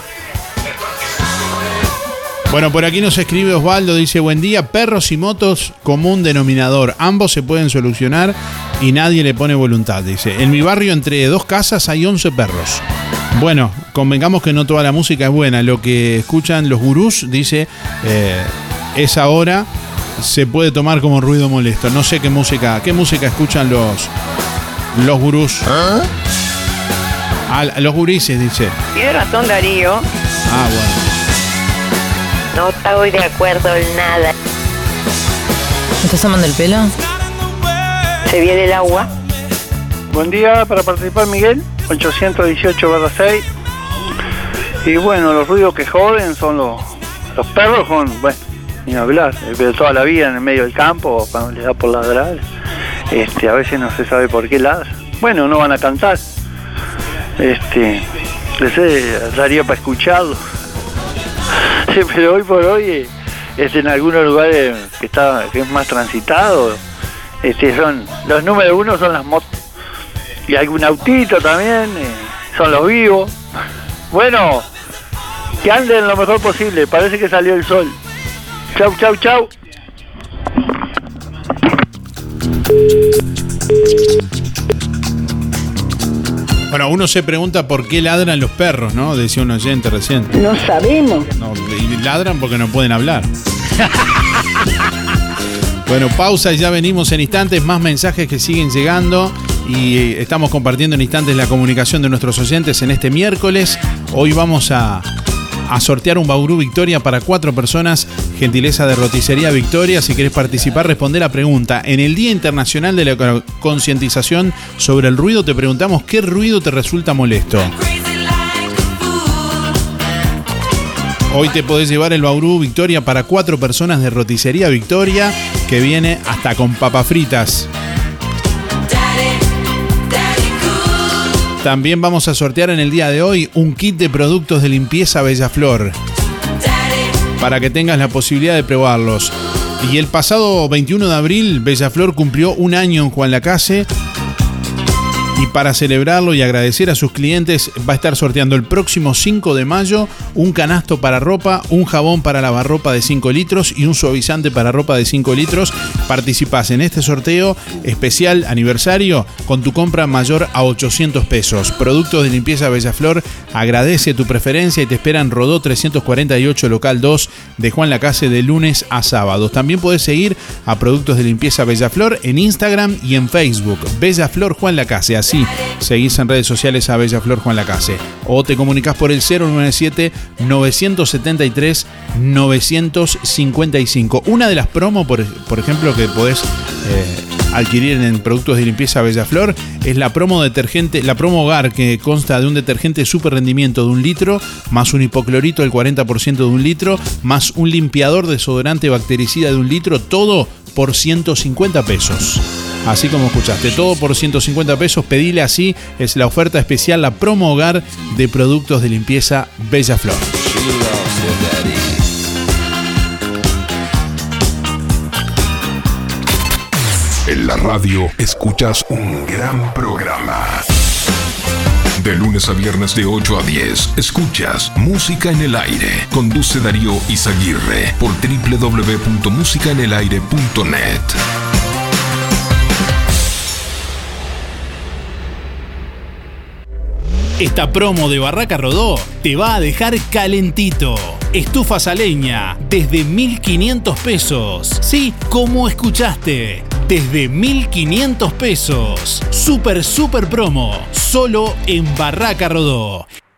Bueno, por aquí nos escribe Osvaldo, dice, buen día, perros y motos, común denominador. Ambos se pueden solucionar y nadie le pone voluntad, dice. En mi barrio, entre dos casas, hay 11 perros. Bueno, convengamos que no toda la música es buena. Lo que escuchan los gurús, dice, eh, esa hora se puede tomar como ruido molesto. No sé qué música, qué música escuchan los, los gurús. Ah, los gurises, dice. Tiene razón Darío. Ah, bueno. No estoy de acuerdo en nada. ¿Me estás tomando el pelo? Se viene el agua. Buen día para participar Miguel, 818 6. Y bueno, los ruidos que joden son los, los perros con, bueno, ni hablar, eh, pero toda la vida en el medio del campo, cuando les da por ladrar, este, a veces no se sabe por qué ladran. Bueno, no van a cantar. Este, les daría para escucharlo. Pero hoy por hoy, este, en algunos lugares que está, que es más transitado, este, son, los número uno son las motos. Y algún autito también, eh, son los vivos. Bueno, que anden lo mejor posible, parece que salió el sol. Chau, chau, chau. Bueno, uno se pregunta por qué ladran los perros, ¿no? Decía un oyente recién. No sabemos. No, y ladran porque no pueden hablar. Bueno, pausa y ya venimos en instantes. Más mensajes que siguen llegando y eh, estamos compartiendo en instantes la comunicación de nuestros oyentes en este miércoles. Hoy vamos a, a sortear un Bauru Victoria para cuatro personas, gentileza de Roticería Victoria. Si querés participar, responde la pregunta. En el Día Internacional de la Concientización sobre el Ruido, te preguntamos qué ruido te resulta molesto. Hoy te podés llevar el Bauru Victoria para cuatro personas de Roticería Victoria, que viene hasta con papas fritas. También vamos a sortear en el día de hoy un kit de productos de limpieza Bellaflor. Para que tengas la posibilidad de probarlos. Y el pasado 21 de abril, Bellaflor cumplió un año en Juan Lacase y para celebrarlo y agradecer a sus clientes, va a estar sorteando el próximo 5 de mayo un canasto para ropa, un jabón para lavar ropa de 5 litros y un suavizante para ropa de 5 litros. Participás en este sorteo especial aniversario con tu compra mayor a 800 pesos. Productos de limpieza Bellaflor agradece tu preferencia y te esperan Rodó 348 local 2 de Juan Lacase de lunes a sábados. También puedes seguir a Productos de limpieza Bellaflor en Instagram y en Facebook. Bellaflor Juan Lacase sí, seguís en redes sociales a Bella Flor Juan Lacase. O te comunicas por el 097-973-955. Una de las promos, por, ejemplo, que podés eh, adquirir en productos de limpieza Bella Flor es la promo detergente, la promo hogar que consta de un detergente super rendimiento de un litro, más un hipoclorito del 40% de un litro, más un limpiador desodorante bactericida de un litro, todo por 150 pesos. Así como escuchaste, todo por 150 pesos, pedile así, es la oferta especial, la promo hogar de productos de limpieza Bella Flor. En la radio escuchas un gran programa. De lunes a viernes de 8 a 10, escuchas Música en el Aire. Conduce Darío Izaguirre por www.musicaenelaire.net. Esta promo de Barraca Rodó te va a dejar calentito. Estufas a leña desde 1500 pesos. Sí, como escuchaste, desde 1500 pesos. Super, super promo. Solo en Barraca Rodó.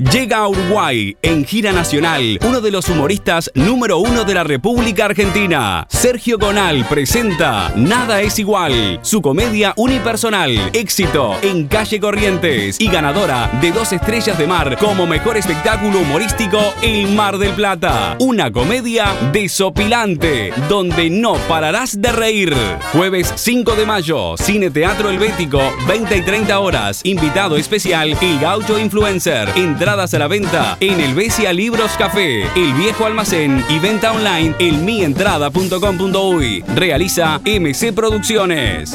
Llega a Uruguay en gira nacional uno de los humoristas número uno de la República Argentina. Sergio Gonal presenta Nada es igual, su comedia unipersonal, éxito en Calle Corrientes y ganadora de dos estrellas de mar como mejor espectáculo humorístico El Mar del Plata. Una comedia desopilante donde no pararás de reír. Jueves 5 de mayo, Cine Teatro Helvético, 20 y 30 horas. Invitado especial, El Gaucho Influencer. A la venta en el Besia Libros Café, El Viejo Almacén y venta online en mientrada.com.uy. Realiza MC Producciones.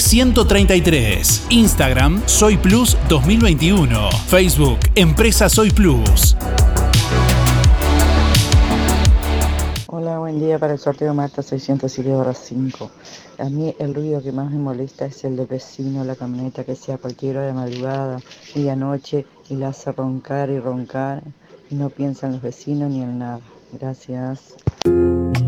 133. Instagram Soy Plus 2021. Facebook Empresa Soy Plus. Hola, buen día para el sorteo Marta 607 horas 5. A mí el ruido que más me molesta es el del vecino, la camioneta que sea cualquier hora de madrugada, medianoche y la hace roncar y roncar y no piensa en los vecinos ni en nada. Gracias.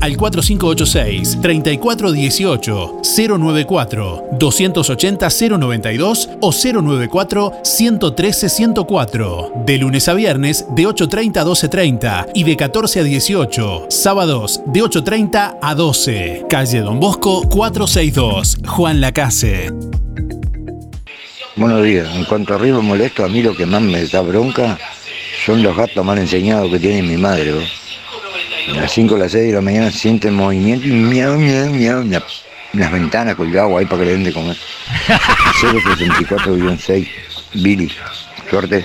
al 4586-3418-094 280-092 o 094-113-104. De lunes a viernes de 8.30 a 12.30 y de 14 a 18. Sábados de 8.30 a 12. Calle Don Bosco 462. Juan Lacase. Buenos días. En cuanto a ruido molesto, a mí lo que más me da bronca son los gatos mal enseñados que tiene mi madre. A las 5 o las 6 de la mañana sienten movimiento y miau, miau, miau, miau. Las ventanas colgadas ahí para que le den de comer. 064-6, Billy. Suerte.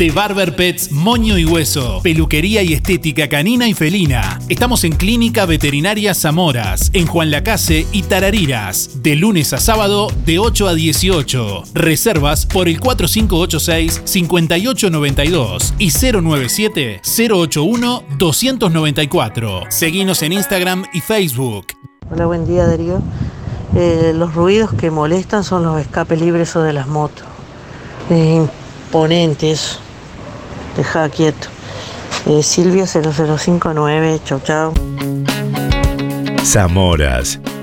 De Barber Pets, Moño y Hueso. Peluquería y estética canina y felina. Estamos en Clínica Veterinaria Zamoras, en Juan Lacase y Tarariras. De lunes a sábado, de 8 a 18. Reservas por el 4586-5892 y 097-081-294. Seguinos en Instagram y Facebook. Hola, buen día Darío. Eh, los ruidos que molestan son los escapes libres o de las motos. Es imponente eso. Deja quieto. Eh, Silvia 0059, chau chau. Zamoras,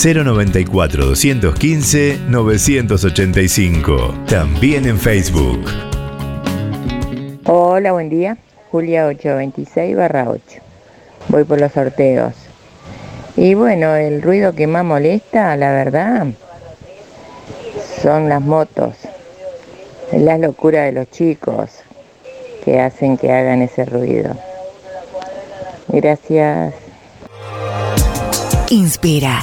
094 215 985. También en Facebook. Hola, buen día. Julia 826 barra 8. Voy por los sorteos. Y bueno, el ruido que más molesta, la verdad, son las motos. Es la locura de los chicos que hacen que hagan ese ruido. Gracias. Inspira.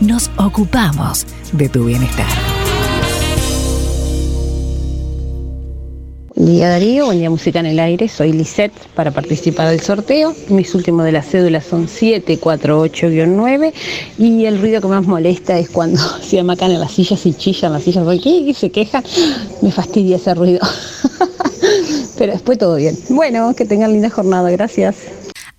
Nos ocupamos de tu bienestar. Buen día Darío, buen día Música en el Aire, soy Lisette para participar del sorteo. Mis últimos de la cédula son 748-9 y el ruido que más molesta es cuando se amacan en las sillas y chillan las sillas y se quejan. Me fastidia ese ruido. Pero después todo bien. Bueno, que tengan linda jornada, gracias.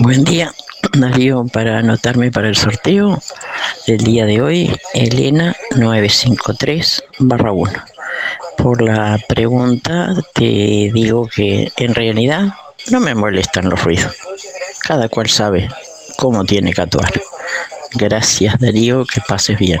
Buen día, Darío, para anotarme para el sorteo del día de hoy, Elena 953 barra 1. Por la pregunta te digo que en realidad no me molestan los ruidos. Cada cual sabe cómo tiene que actuar. Gracias Darío, que pases bien.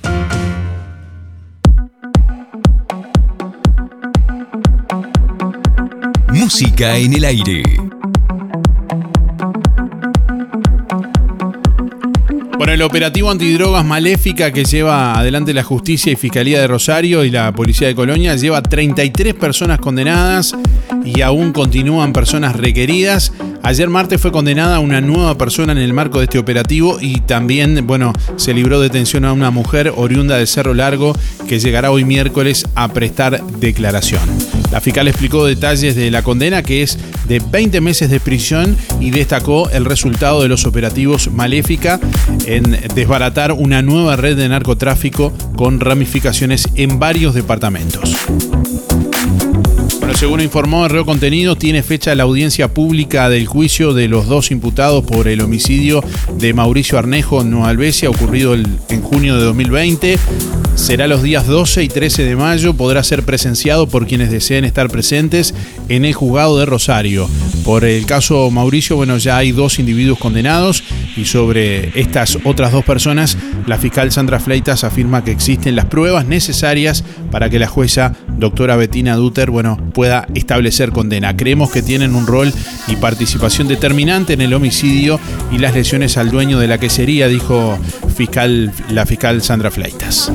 Música en el aire. Bueno, el operativo antidrogas maléfica que lleva adelante la justicia y fiscalía de Rosario y la policía de Colonia lleva 33 personas condenadas y aún continúan personas requeridas. Ayer martes fue condenada una nueva persona en el marco de este operativo y también, bueno, se libró detención a una mujer oriunda de Cerro Largo que llegará hoy miércoles a prestar declaración. La fiscal explicó detalles de la condena que es de 20 meses de prisión y destacó el resultado de los operativos Maléfica en desbaratar una nueva red de narcotráfico con ramificaciones en varios departamentos. Según informó Reo Contenido, tiene fecha la audiencia pública del juicio de los dos imputados por el homicidio de Mauricio Arnejo en Nueva ocurrido en junio de 2020. Será los días 12 y 13 de mayo. Podrá ser presenciado por quienes deseen estar presentes en el juzgado de Rosario. Por el caso Mauricio, bueno, ya hay dos individuos condenados y sobre estas otras dos personas, la fiscal Sandra Fleitas afirma que existen las pruebas necesarias para que la jueza doctora Bettina Duter, bueno, pueda establecer condena. Creemos que tienen un rol y participación determinante en el homicidio y las lesiones al dueño de la quesería, dijo fiscal, la fiscal Sandra Fleitas.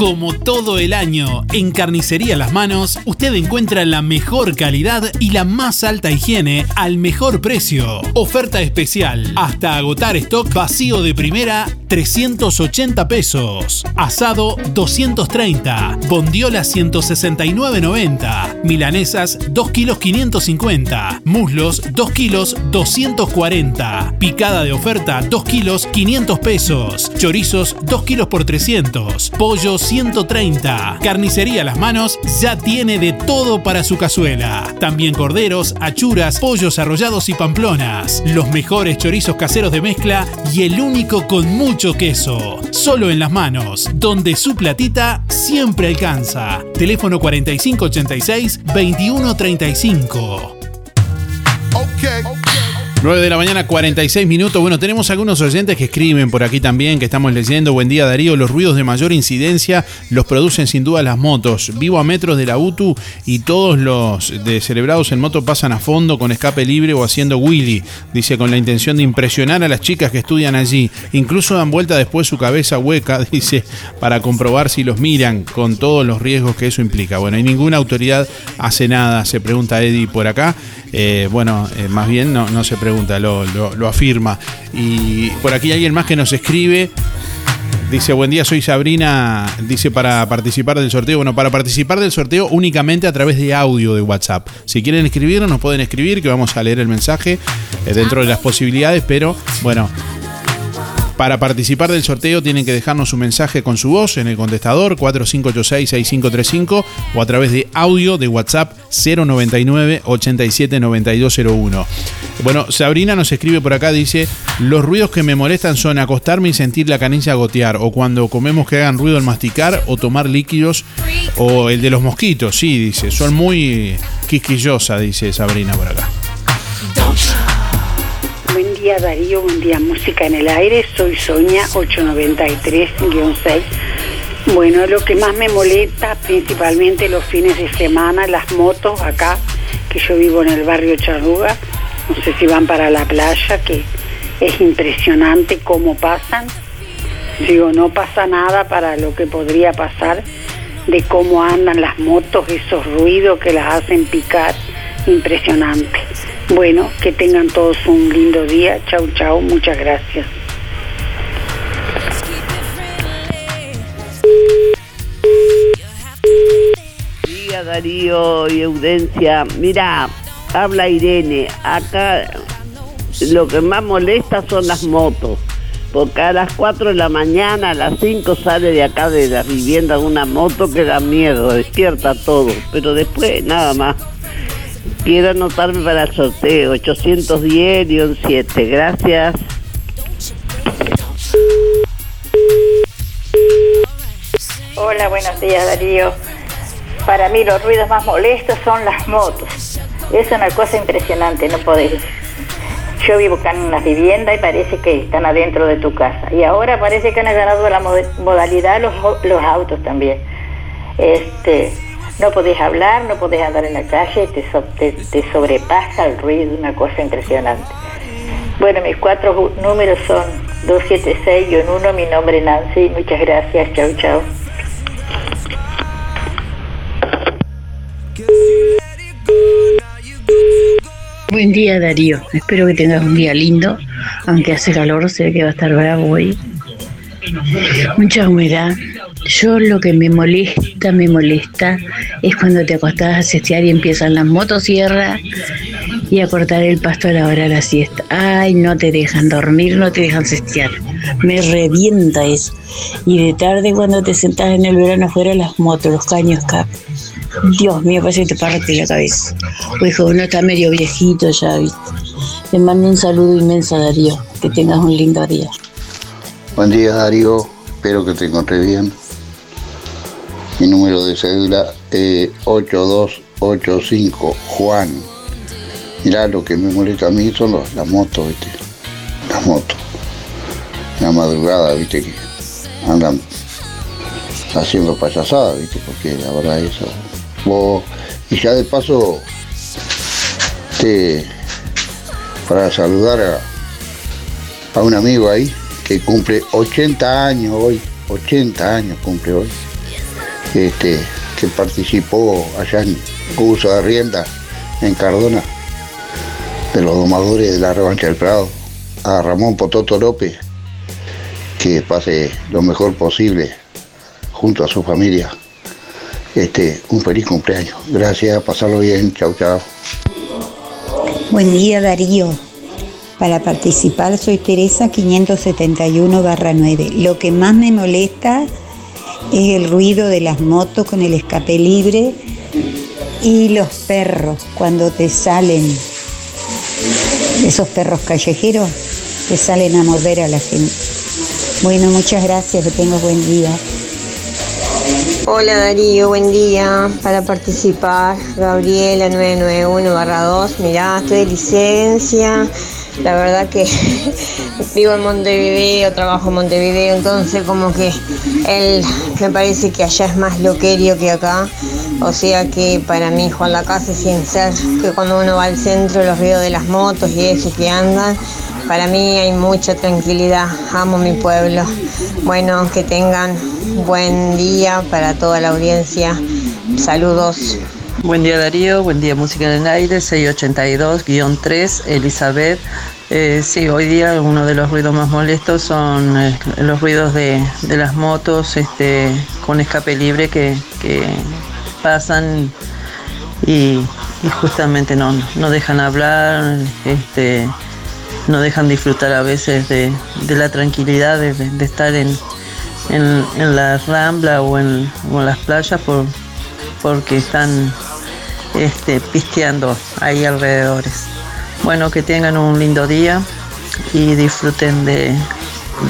Como todo el año, en Carnicería Las Manos, usted encuentra la mejor calidad y la más alta higiene al mejor precio. Oferta especial. Hasta agotar stock vacío de primera, 380 pesos. Asado, 230. Bondiola, 169,90. Milanesas, 2 kilos 550. Muslos, 2 kilos 240. Picada de oferta, 2 kilos 500 pesos. Chorizos, 2 kilos por 300. Pollo, 130. Carnicería Las Manos ya tiene de todo para su cazuela. También corderos, achuras, pollos arrollados y pamplonas. Los mejores chorizos caseros de mezcla y el único con mucho queso. Solo en Las Manos, donde su platita siempre alcanza. Teléfono 4586-2135. 9 de la mañana, 46 minutos. Bueno, tenemos algunos oyentes que escriben por aquí también, que estamos leyendo. Buen día, Darío. Los ruidos de mayor incidencia los producen sin duda las motos. Vivo a metros de la UTU y todos los de celebrados en moto pasan a fondo con escape libre o haciendo Willy. Dice con la intención de impresionar a las chicas que estudian allí. Incluso dan vuelta después su cabeza hueca, dice, para comprobar si los miran con todos los riesgos que eso implica. Bueno, y ninguna autoridad hace nada, se pregunta Eddie por acá. Eh, bueno, eh, más bien no, no se pregunta, lo, afirma. Y por aquí hay alguien más que nos escribe. Dice, buen día, soy Sabrina. Dice, para participar del sorteo. Bueno, para participar del sorteo únicamente a través de audio de WhatsApp. Si quieren escribirnos, nos pueden escribir, que vamos a leer el mensaje eh, dentro de las posibilidades. Pero, bueno, para participar del sorteo tienen que dejarnos un mensaje con su voz en el contestador 4586-6535 o a través de audio de WhatsApp 099 879201. Bueno, Sabrina nos escribe por acá, dice, los ruidos que me molestan son acostarme y sentir la canilla gotear o cuando comemos que hagan ruido al masticar o tomar líquidos o el de los mosquitos, sí, dice, son muy quisquillosa, dice Sabrina por acá. Buen día Darío, buen día Música en el Aire, soy Sonia 893-6. Bueno, lo que más me molesta principalmente los fines de semana, las motos acá, que yo vivo en el barrio Charruga, no sé si van para la playa, que es impresionante cómo pasan. Digo, no pasa nada para lo que podría pasar de cómo andan las motos, esos ruidos que las hacen picar, impresionante. Bueno, que tengan todos un lindo día. Chau, chau, muchas gracias. Darío y Eudencia. Mira, habla Irene. Acá lo que más molesta son las motos. Porque a las 4 de la mañana, a las 5 sale de acá de la vivienda una moto que da miedo, despierta todo. Pero después nada más. Quiero anotarme para el sorteo 810-7. Gracias. Hola, buenos días Darío. Para mí los ruidos más molestos son las motos. Es una cosa impresionante, no podés. Yo vivo acá en las viviendas y parece que están adentro de tu casa. Y ahora parece que han agarrado la modalidad los, autos también. Este, no podés hablar, no podés andar en la calle, te, te, sobrepasa el ruido, una cosa impresionante. Bueno, mis cuatro números son 276-1, mi nombre es Nancy, muchas gracias, chao, chao. Buen día Darío, espero que tengas un día lindo, aunque hace calor, sé que va a estar bravo hoy. Mucha humedad. Yo lo que me molesta, me molesta, es cuando te acostás a cestear y empiezan las motosierras y a cortar el pasto a la hora de la siesta. Ay, no te dejan dormir, no te dejan cestear. Me revienta eso. Y de tarde cuando te sentás en el verano afuera las motos, los caños acá. Dios mío, parece que te parte la cabeza. O hijo, uno está medio viejito ya, ¿viste? Te mando un saludo inmenso, Darío. Que tengas un lindo día. Buen día, Darío. Espero que te encontres bien. Mi número de cédula es 8285 Juan. Mirá, lo que me molesta a mí son las motos, ¿viste? Las motos. La madrugada, ¿viste? Que andan haciendo payasadas, ¿viste? Porque la verdad eso y ya de paso, para saludar a, un amigo ahí que cumple 80 años hoy, 80 años cumple hoy, este, que participó allá en curso de rienda en Cardona, de los domadores de la revancha del Prado, a Ramón Pototo López, que pase lo mejor posible junto a su familia este, un feliz cumpleaños. Gracias, pasarlo bien, chau, chau. Buen día Darío. Para participar soy Teresa 571 9. Lo que más me molesta es el ruido de las motos con el escape libre y los perros cuando te salen, esos perros callejeros, te salen a morder a la gente. Bueno, muchas gracias, que tengas buen día. Hola Darío, buen día. Para participar, Gabriela 991-2. Mirá, estoy de licencia. La verdad que vivo en Montevideo, trabajo en Montevideo, entonces como que él me parece que allá es más loquerio que acá. O sea que para mí Juan la casa sin ser que cuando uno va al centro los ruidos de las motos y eso que andan, para mí hay mucha tranquilidad. Amo mi pueblo. Bueno, que tengan Buen día para toda la audiencia. Saludos. Buen día Darío, buen día Música en el Aire, 682-3, Elizabeth. Eh, sí, hoy día uno de los ruidos más molestos son eh, los ruidos de, las motos este, con escape libre que, pasan y, justamente no, dejan hablar, este, no dejan disfrutar a veces de, la tranquilidad de estar en, en, la rambla o en, las playas por, porque están este, pisteando ahí alrededores. Bueno, que tengan un lindo día y disfruten de,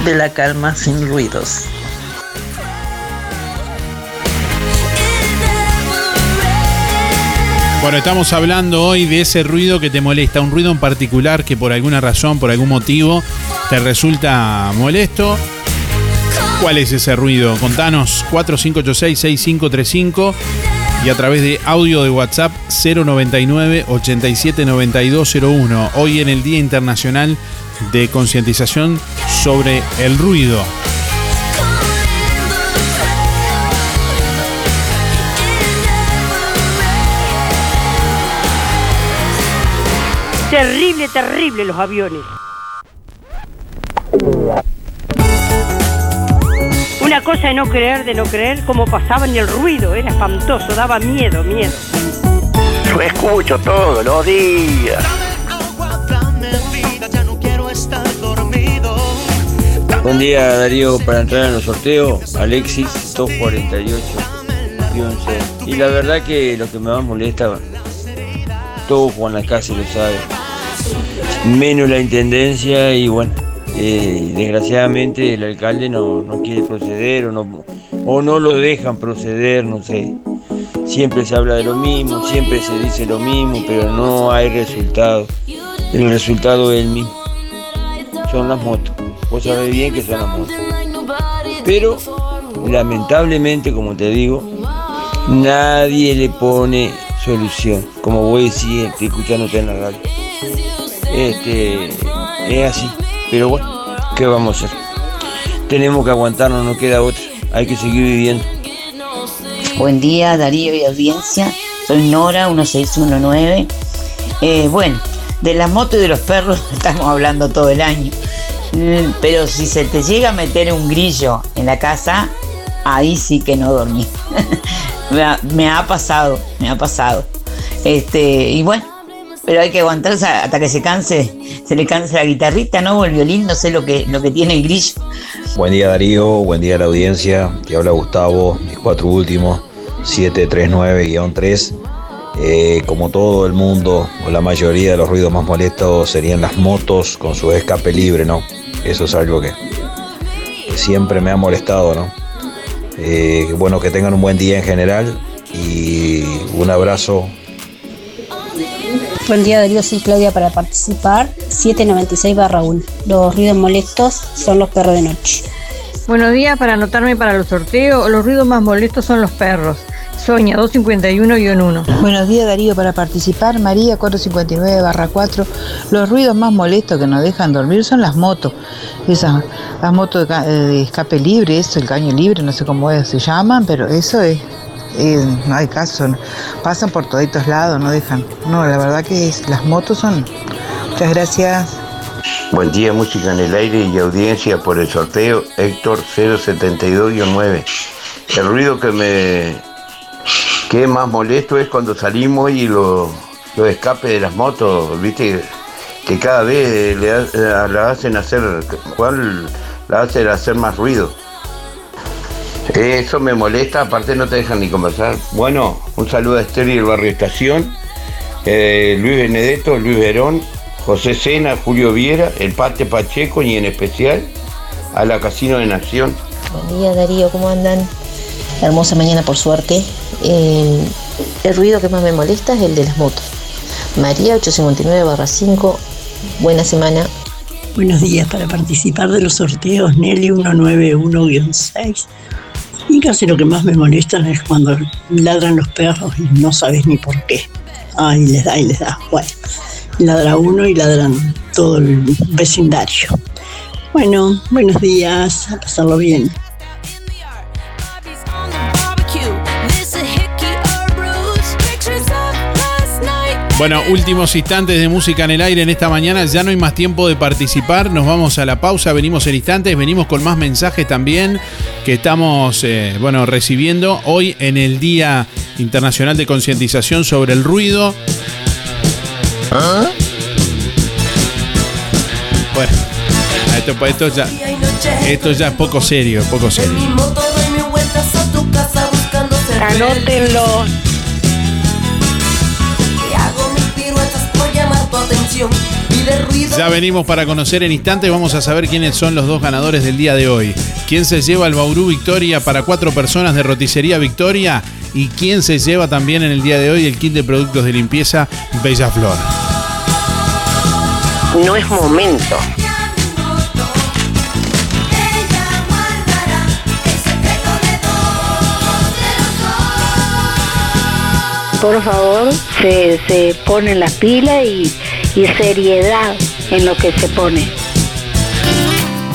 de la calma sin ruidos. Bueno, estamos hablando hoy de ese ruido que te molesta, un ruido en particular que por alguna razón, por algún motivo, te resulta molesto ¿Cuál es ese ruido? Contanos 4586-6535 y a través de audio de WhatsApp 099 879201. Hoy en el Día Internacional de Concientización sobre el Ruido. Terrible, terrible los aviones. Una cosa de no creer, de no creer cómo pasaban el ruido, era espantoso, daba miedo, miedo. Yo escucho todos los días. Buen día Darío, para entrar en los sorteos, Alexis 248 Y la verdad que lo que me más molesta, todo Juan la casa lo sabe, menos la intendencia y bueno, eh, desgraciadamente el alcalde no, quiere proceder o no, o no lo dejan proceder, no sé. Siempre se habla de lo mismo, siempre se dice lo mismo, pero no hay resultados. el resultado es el mismo. Son las motos. Vos sabés bien que son las motos. Pero, lamentablemente, como te digo, nadie le pone solución. Como voy a decir, estoy escuchándote en la radio. Este, es así. Pero bueno, ¿qué vamos a hacer? Tenemos que aguantarnos, no queda otra. Hay que seguir viviendo. Buen día, Darío y audiencia. Soy Nora, 1619. Eh, bueno, de las motos y de los perros estamos hablando todo el año. Mm, Pero si se te llega a meter un grillo en la casa, ahí sí que no dormí. me, ha, me ha pasado, me ha pasado. Este, y bueno, pero hay que aguantarse hasta que se canse, se le canse la guitarrita, ¿no? O el violín, no sé lo que, lo que tiene el grillo. Buen día Darío, buen día a la audiencia. Te habla Gustavo, mis cuatro últimos, 739-3. Eh, como todo el mundo, o la mayoría de los ruidos más molestos serían las motos con su escape libre, ¿no? Eso es algo que, siempre me ha molestado, ¿no? Eh, bueno, que tengan un buen día en general y un abrazo. Buen día Darío, soy Claudia para participar. 796 1. Los ruidos molestos son los perros de noche. Buenos días, para anotarme para los sorteos, los ruidos más molestos son los perros. Soña 251-1. Buenos días Darío, para participar María 459 barra 4. Los ruidos más molestos que nos dejan dormir son las motos. Esas, las motos de, eh, de escape libre, eso, el caño libre, no sé cómo es, se llaman, pero eso es, no hay caso. Pasan por toditos lados, no dejan. No, la verdad que es- las motos son. Muchas gracias. Buen día, música en el aire y audiencia por el sorteo Héctor 072-9. El ruido que me que más molesto es cuando salimos y los los escapes de las motos, viste, que cada vez le la hacen hacer, ¿cuál la hacen hacer más ruido? Eso me molesta, aparte no te dejan ni conversar. Bueno, un saludo a Esther y el barrio Estación, eh, Luis Benedetto, Luis Verón, José Sena, Julio Viera, el Pate Pacheco y en especial a la Casino de Nación. Buen día Darío, ¿cómo andan? Hermosa mañana por suerte. Eh, el ruido que más me molesta es el de las motos. María 859-5, buena semana. Buenos días, para participar de los sorteos Nelly 191-6. Y casi lo que más me molestan es cuando ladran los perros y no sabes ni por qué. Ay, les da y les da. Bueno, ladra uno y ladran todo el vecindario. Bueno, buenos días, a pasarlo bien. Bueno, últimos instantes de música en el aire en esta mañana. Ya no hay más tiempo de participar. Nos vamos a la pausa. Venimos en instantes. Venimos con más mensajes también que estamos eh, bueno, recibiendo hoy en el Día Internacional de Concientización sobre el Ruido. Bueno, esto, esto ya, esto ya es poco serio, poco serio. Anótenlo. Ya venimos para conocer en instantes, vamos a saber quiénes son los dos ganadores del día de hoy. ¿Quién se lleva el Bauru Victoria para cuatro personas de Roticería Victoria? ¿Y quién se lleva también en el día de hoy el kit de productos de limpieza Bella Flor? No es momento. Por favor, se, se ponen las pilas y, y seriedad en lo que se pone.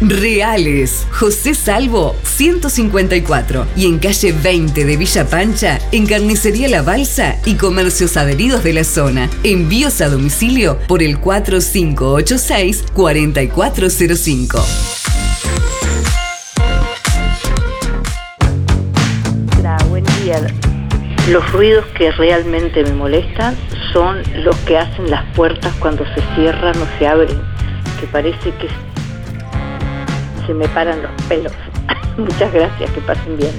Reales. José Salvo 154 y en calle 20 de Villa Pancha, en Carnicería La Balsa y comercios adheridos de la zona. Envíos a domicilio por el 4586 4405. Hola, buen día. Los ruidos que realmente me molestan son los que hacen las puertas cuando se cierran o se abren, que parece que se me paran los pelos. Muchas gracias, que pasen bien.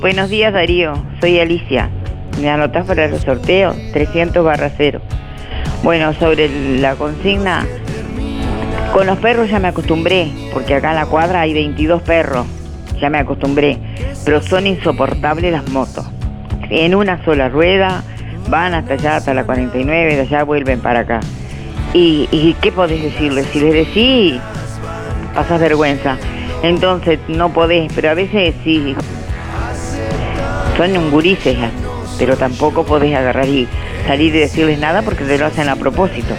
Buenos días Darío, soy Alicia. ¿Me anotás para el sorteo? 300 barra 0. Bueno, sobre la consigna, con los perros ya me acostumbré, porque acá en la cuadra hay 22 perros, ya me acostumbré, pero son insoportables las motos. En una sola rueda, van hasta allá, hasta la 49, de allá vuelven para acá. ¿Y, y qué podés decirles? Si les decís, pasas vergüenza. Entonces no podés, pero a veces sí. Son un gurises, pero tampoco podés agarrar y salir y decirles nada porque te lo hacen a propósito.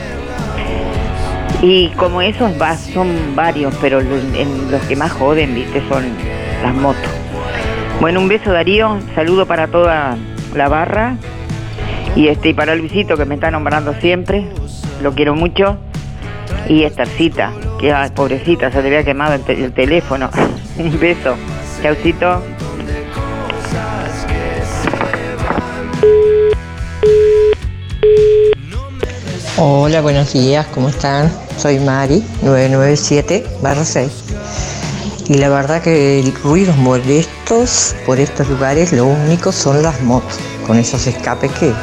Y como esos va, son varios, pero los, en los que más joden, viste, son las motos. Bueno, un beso Darío, saludo para toda la barra y este y para Luisito que me está nombrando siempre, lo quiero mucho. Y Estarcita, que pobrecita, se le había quemado el, el teléfono. un beso, chaucito. Hola, buenos días, ¿cómo están? Soy Mari, 997 6. Y la verdad que ruidos molestos por estos lugares, lo único son las motos, con esos escapes que,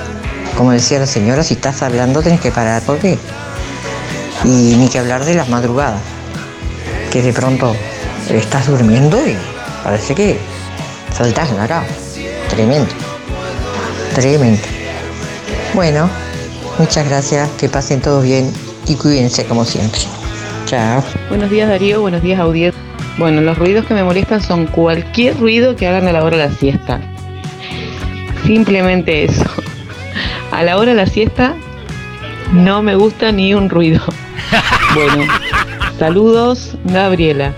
como decía la señora, si estás hablando tenés que parar porque... Y ni que hablar de las madrugadas, que de pronto estás durmiendo y parece que saltás en la cama. Tremendo, tremendo. Bueno, muchas gracias, que pasen todos bien y cuídense como siempre. Chao. Buenos días Darío, buenos días audiencia. Bueno, los ruidos que me molestan son cualquier ruido que hagan a la hora de la siesta. Simplemente eso. A la hora de la siesta no me gusta ni un ruido. Bueno, saludos, Gabriela.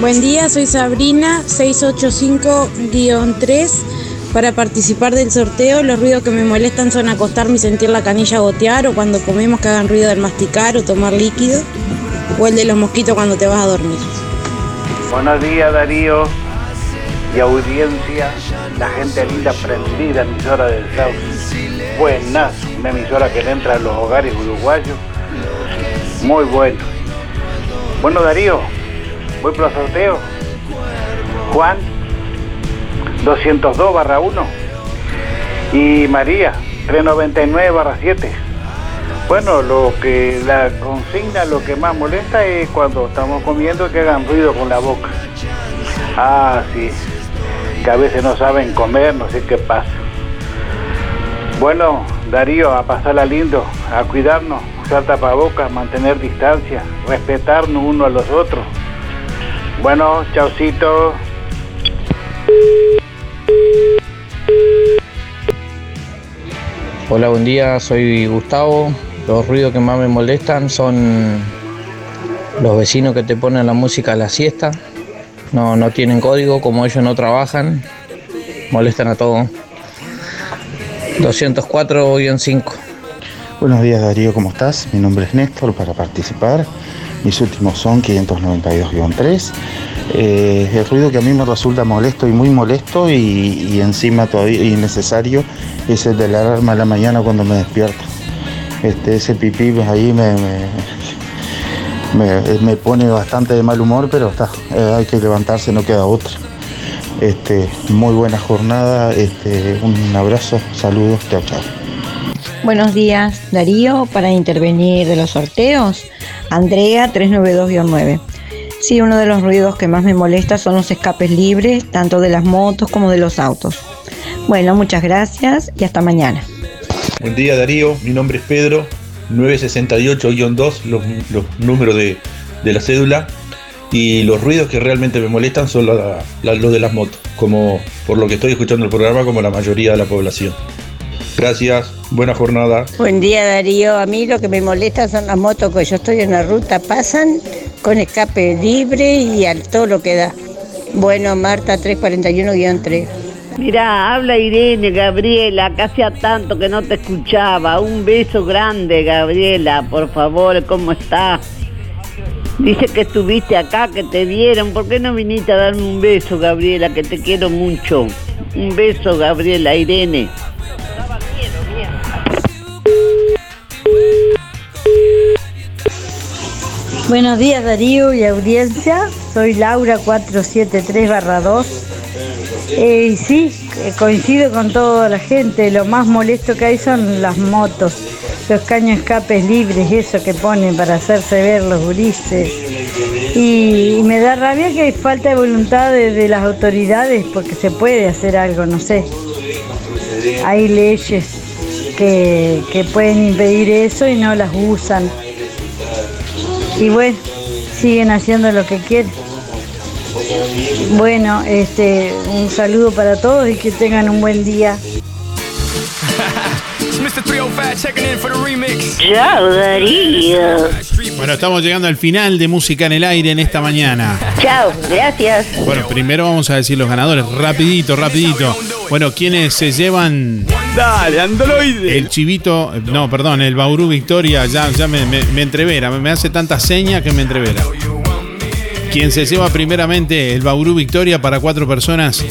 Buen día, soy Sabrina, 685-3. Para participar del sorteo, los ruidos que me molestan son acostarme y sentir la canilla gotear, o cuando comemos que hagan ruido del masticar o tomar líquido, o el de los mosquitos cuando te vas a dormir. Buenos días Darío y audiencia, la gente linda prendida, emisora del Sauce. Buenas, una emisora que le entra a los hogares uruguayos. Muy bueno. Bueno Darío, voy por el sorteo. Juan, 202 barra 1. Y María, 399 barra 7. Bueno, lo que la consigna, lo que más molesta es cuando estamos comiendo que hagan ruido con la boca. Ah, sí, que a veces no saben comer, no sé qué pasa. Bueno, Darío, a pasarla lindo, a cuidarnos, usar tapabocas, mantener distancia, respetarnos uno a los otros. Bueno, chaucito. Hola, buen día, soy Gustavo. Los ruidos que más me molestan son los vecinos que te ponen la música a la siesta. No, no tienen código, como ellos no trabajan, molestan a todos. 204-5. Buenos días Darío, ¿cómo estás? Mi nombre es Néstor para participar. Mis últimos son 592-3. Eh, el ruido que a mí me resulta molesto y muy molesto y, y encima todavía innecesario es el de la alarma a la mañana cuando me despierto. Este, ese pipí ahí me, me, me- me pone bastante de mal humor, pero está, eh, hay que levantarse, no queda otra. Este, muy buena jornada, este, un abrazo, saludos, chao, chao. Buenos días, Darío, para intervenir de los sorteos, Andrea 392-9. Sí, uno de los ruidos que más me molesta son los escapes libres, tanto de las motos como de los autos. Bueno, muchas gracias y hasta mañana. Buen día Darío, mi nombre es Pedro, 968-2, los, los números de, de la cédula. Y los ruidos que realmente me molestan son los de las motos, como por lo que estoy escuchando el programa, como la mayoría de la población. Gracias, buena jornada. Buen día Darío, a mí lo que me molesta son las motos que yo estoy en la ruta, pasan con escape libre y al todo lo que da. Bueno, Marta 341-3. Mira, habla Irene, Gabriela, acá hacía tanto que no te escuchaba. Un beso grande, Gabriela, por favor, ¿cómo estás? Dice que estuviste acá, que te dieron. ¿Por qué no viniste a darme un beso, Gabriela, que te quiero mucho? Un beso, Gabriela, Irene. Buenos días Darío y audiencia, soy Laura 473-2. Eh, sí, eh, coincido con toda la gente, lo más molesto que hay son las motos, los caños escapes libres, eso que ponen para hacerse ver los gurises. Y, me da rabia que hay falta de voluntad de, de las autoridades porque se puede hacer algo, no sé. Hay leyes que, que pueden impedir eso y no las usan. Y bueno, siguen haciendo lo que quieren. Bueno, este, un saludo para todos y que tengan un buen día. Mr. 305 checking in for the remix. Chao, Darío. Bueno, estamos llegando al final de Música en el Aire en esta mañana. Chao, gracias. Bueno, primero vamos a decir los ganadores, rapidito, rapidito. Bueno, quienes se llevan... Dale, androide. El chivito, no, perdón, el Bauru Victoria ya, ya me, me- me entrevera, me, me hace tanta seña que me entrevera. Quien se lleva primeramente el Bauru Victoria para cuatro personas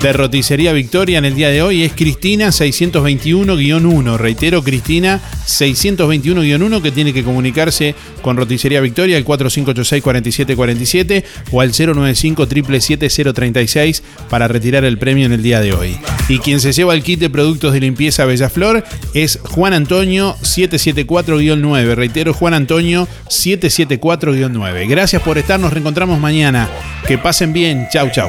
de Roticería Victoria en el día de hoy es Cristina 621-1. Reitero, Cristina 621-1 que tiene que comunicarse con Roticería Victoria al 4586-4747 o al 095 036 para retirar el premio en el día de hoy. Y quien se lleva el kit de productos de limpieza Bellaflor es Juan Antonio 774-9. Reitero, Juan Antonio 774-9. Gracias por estar, nos reencontramos mañana. Que pasen bien. Chau, chau.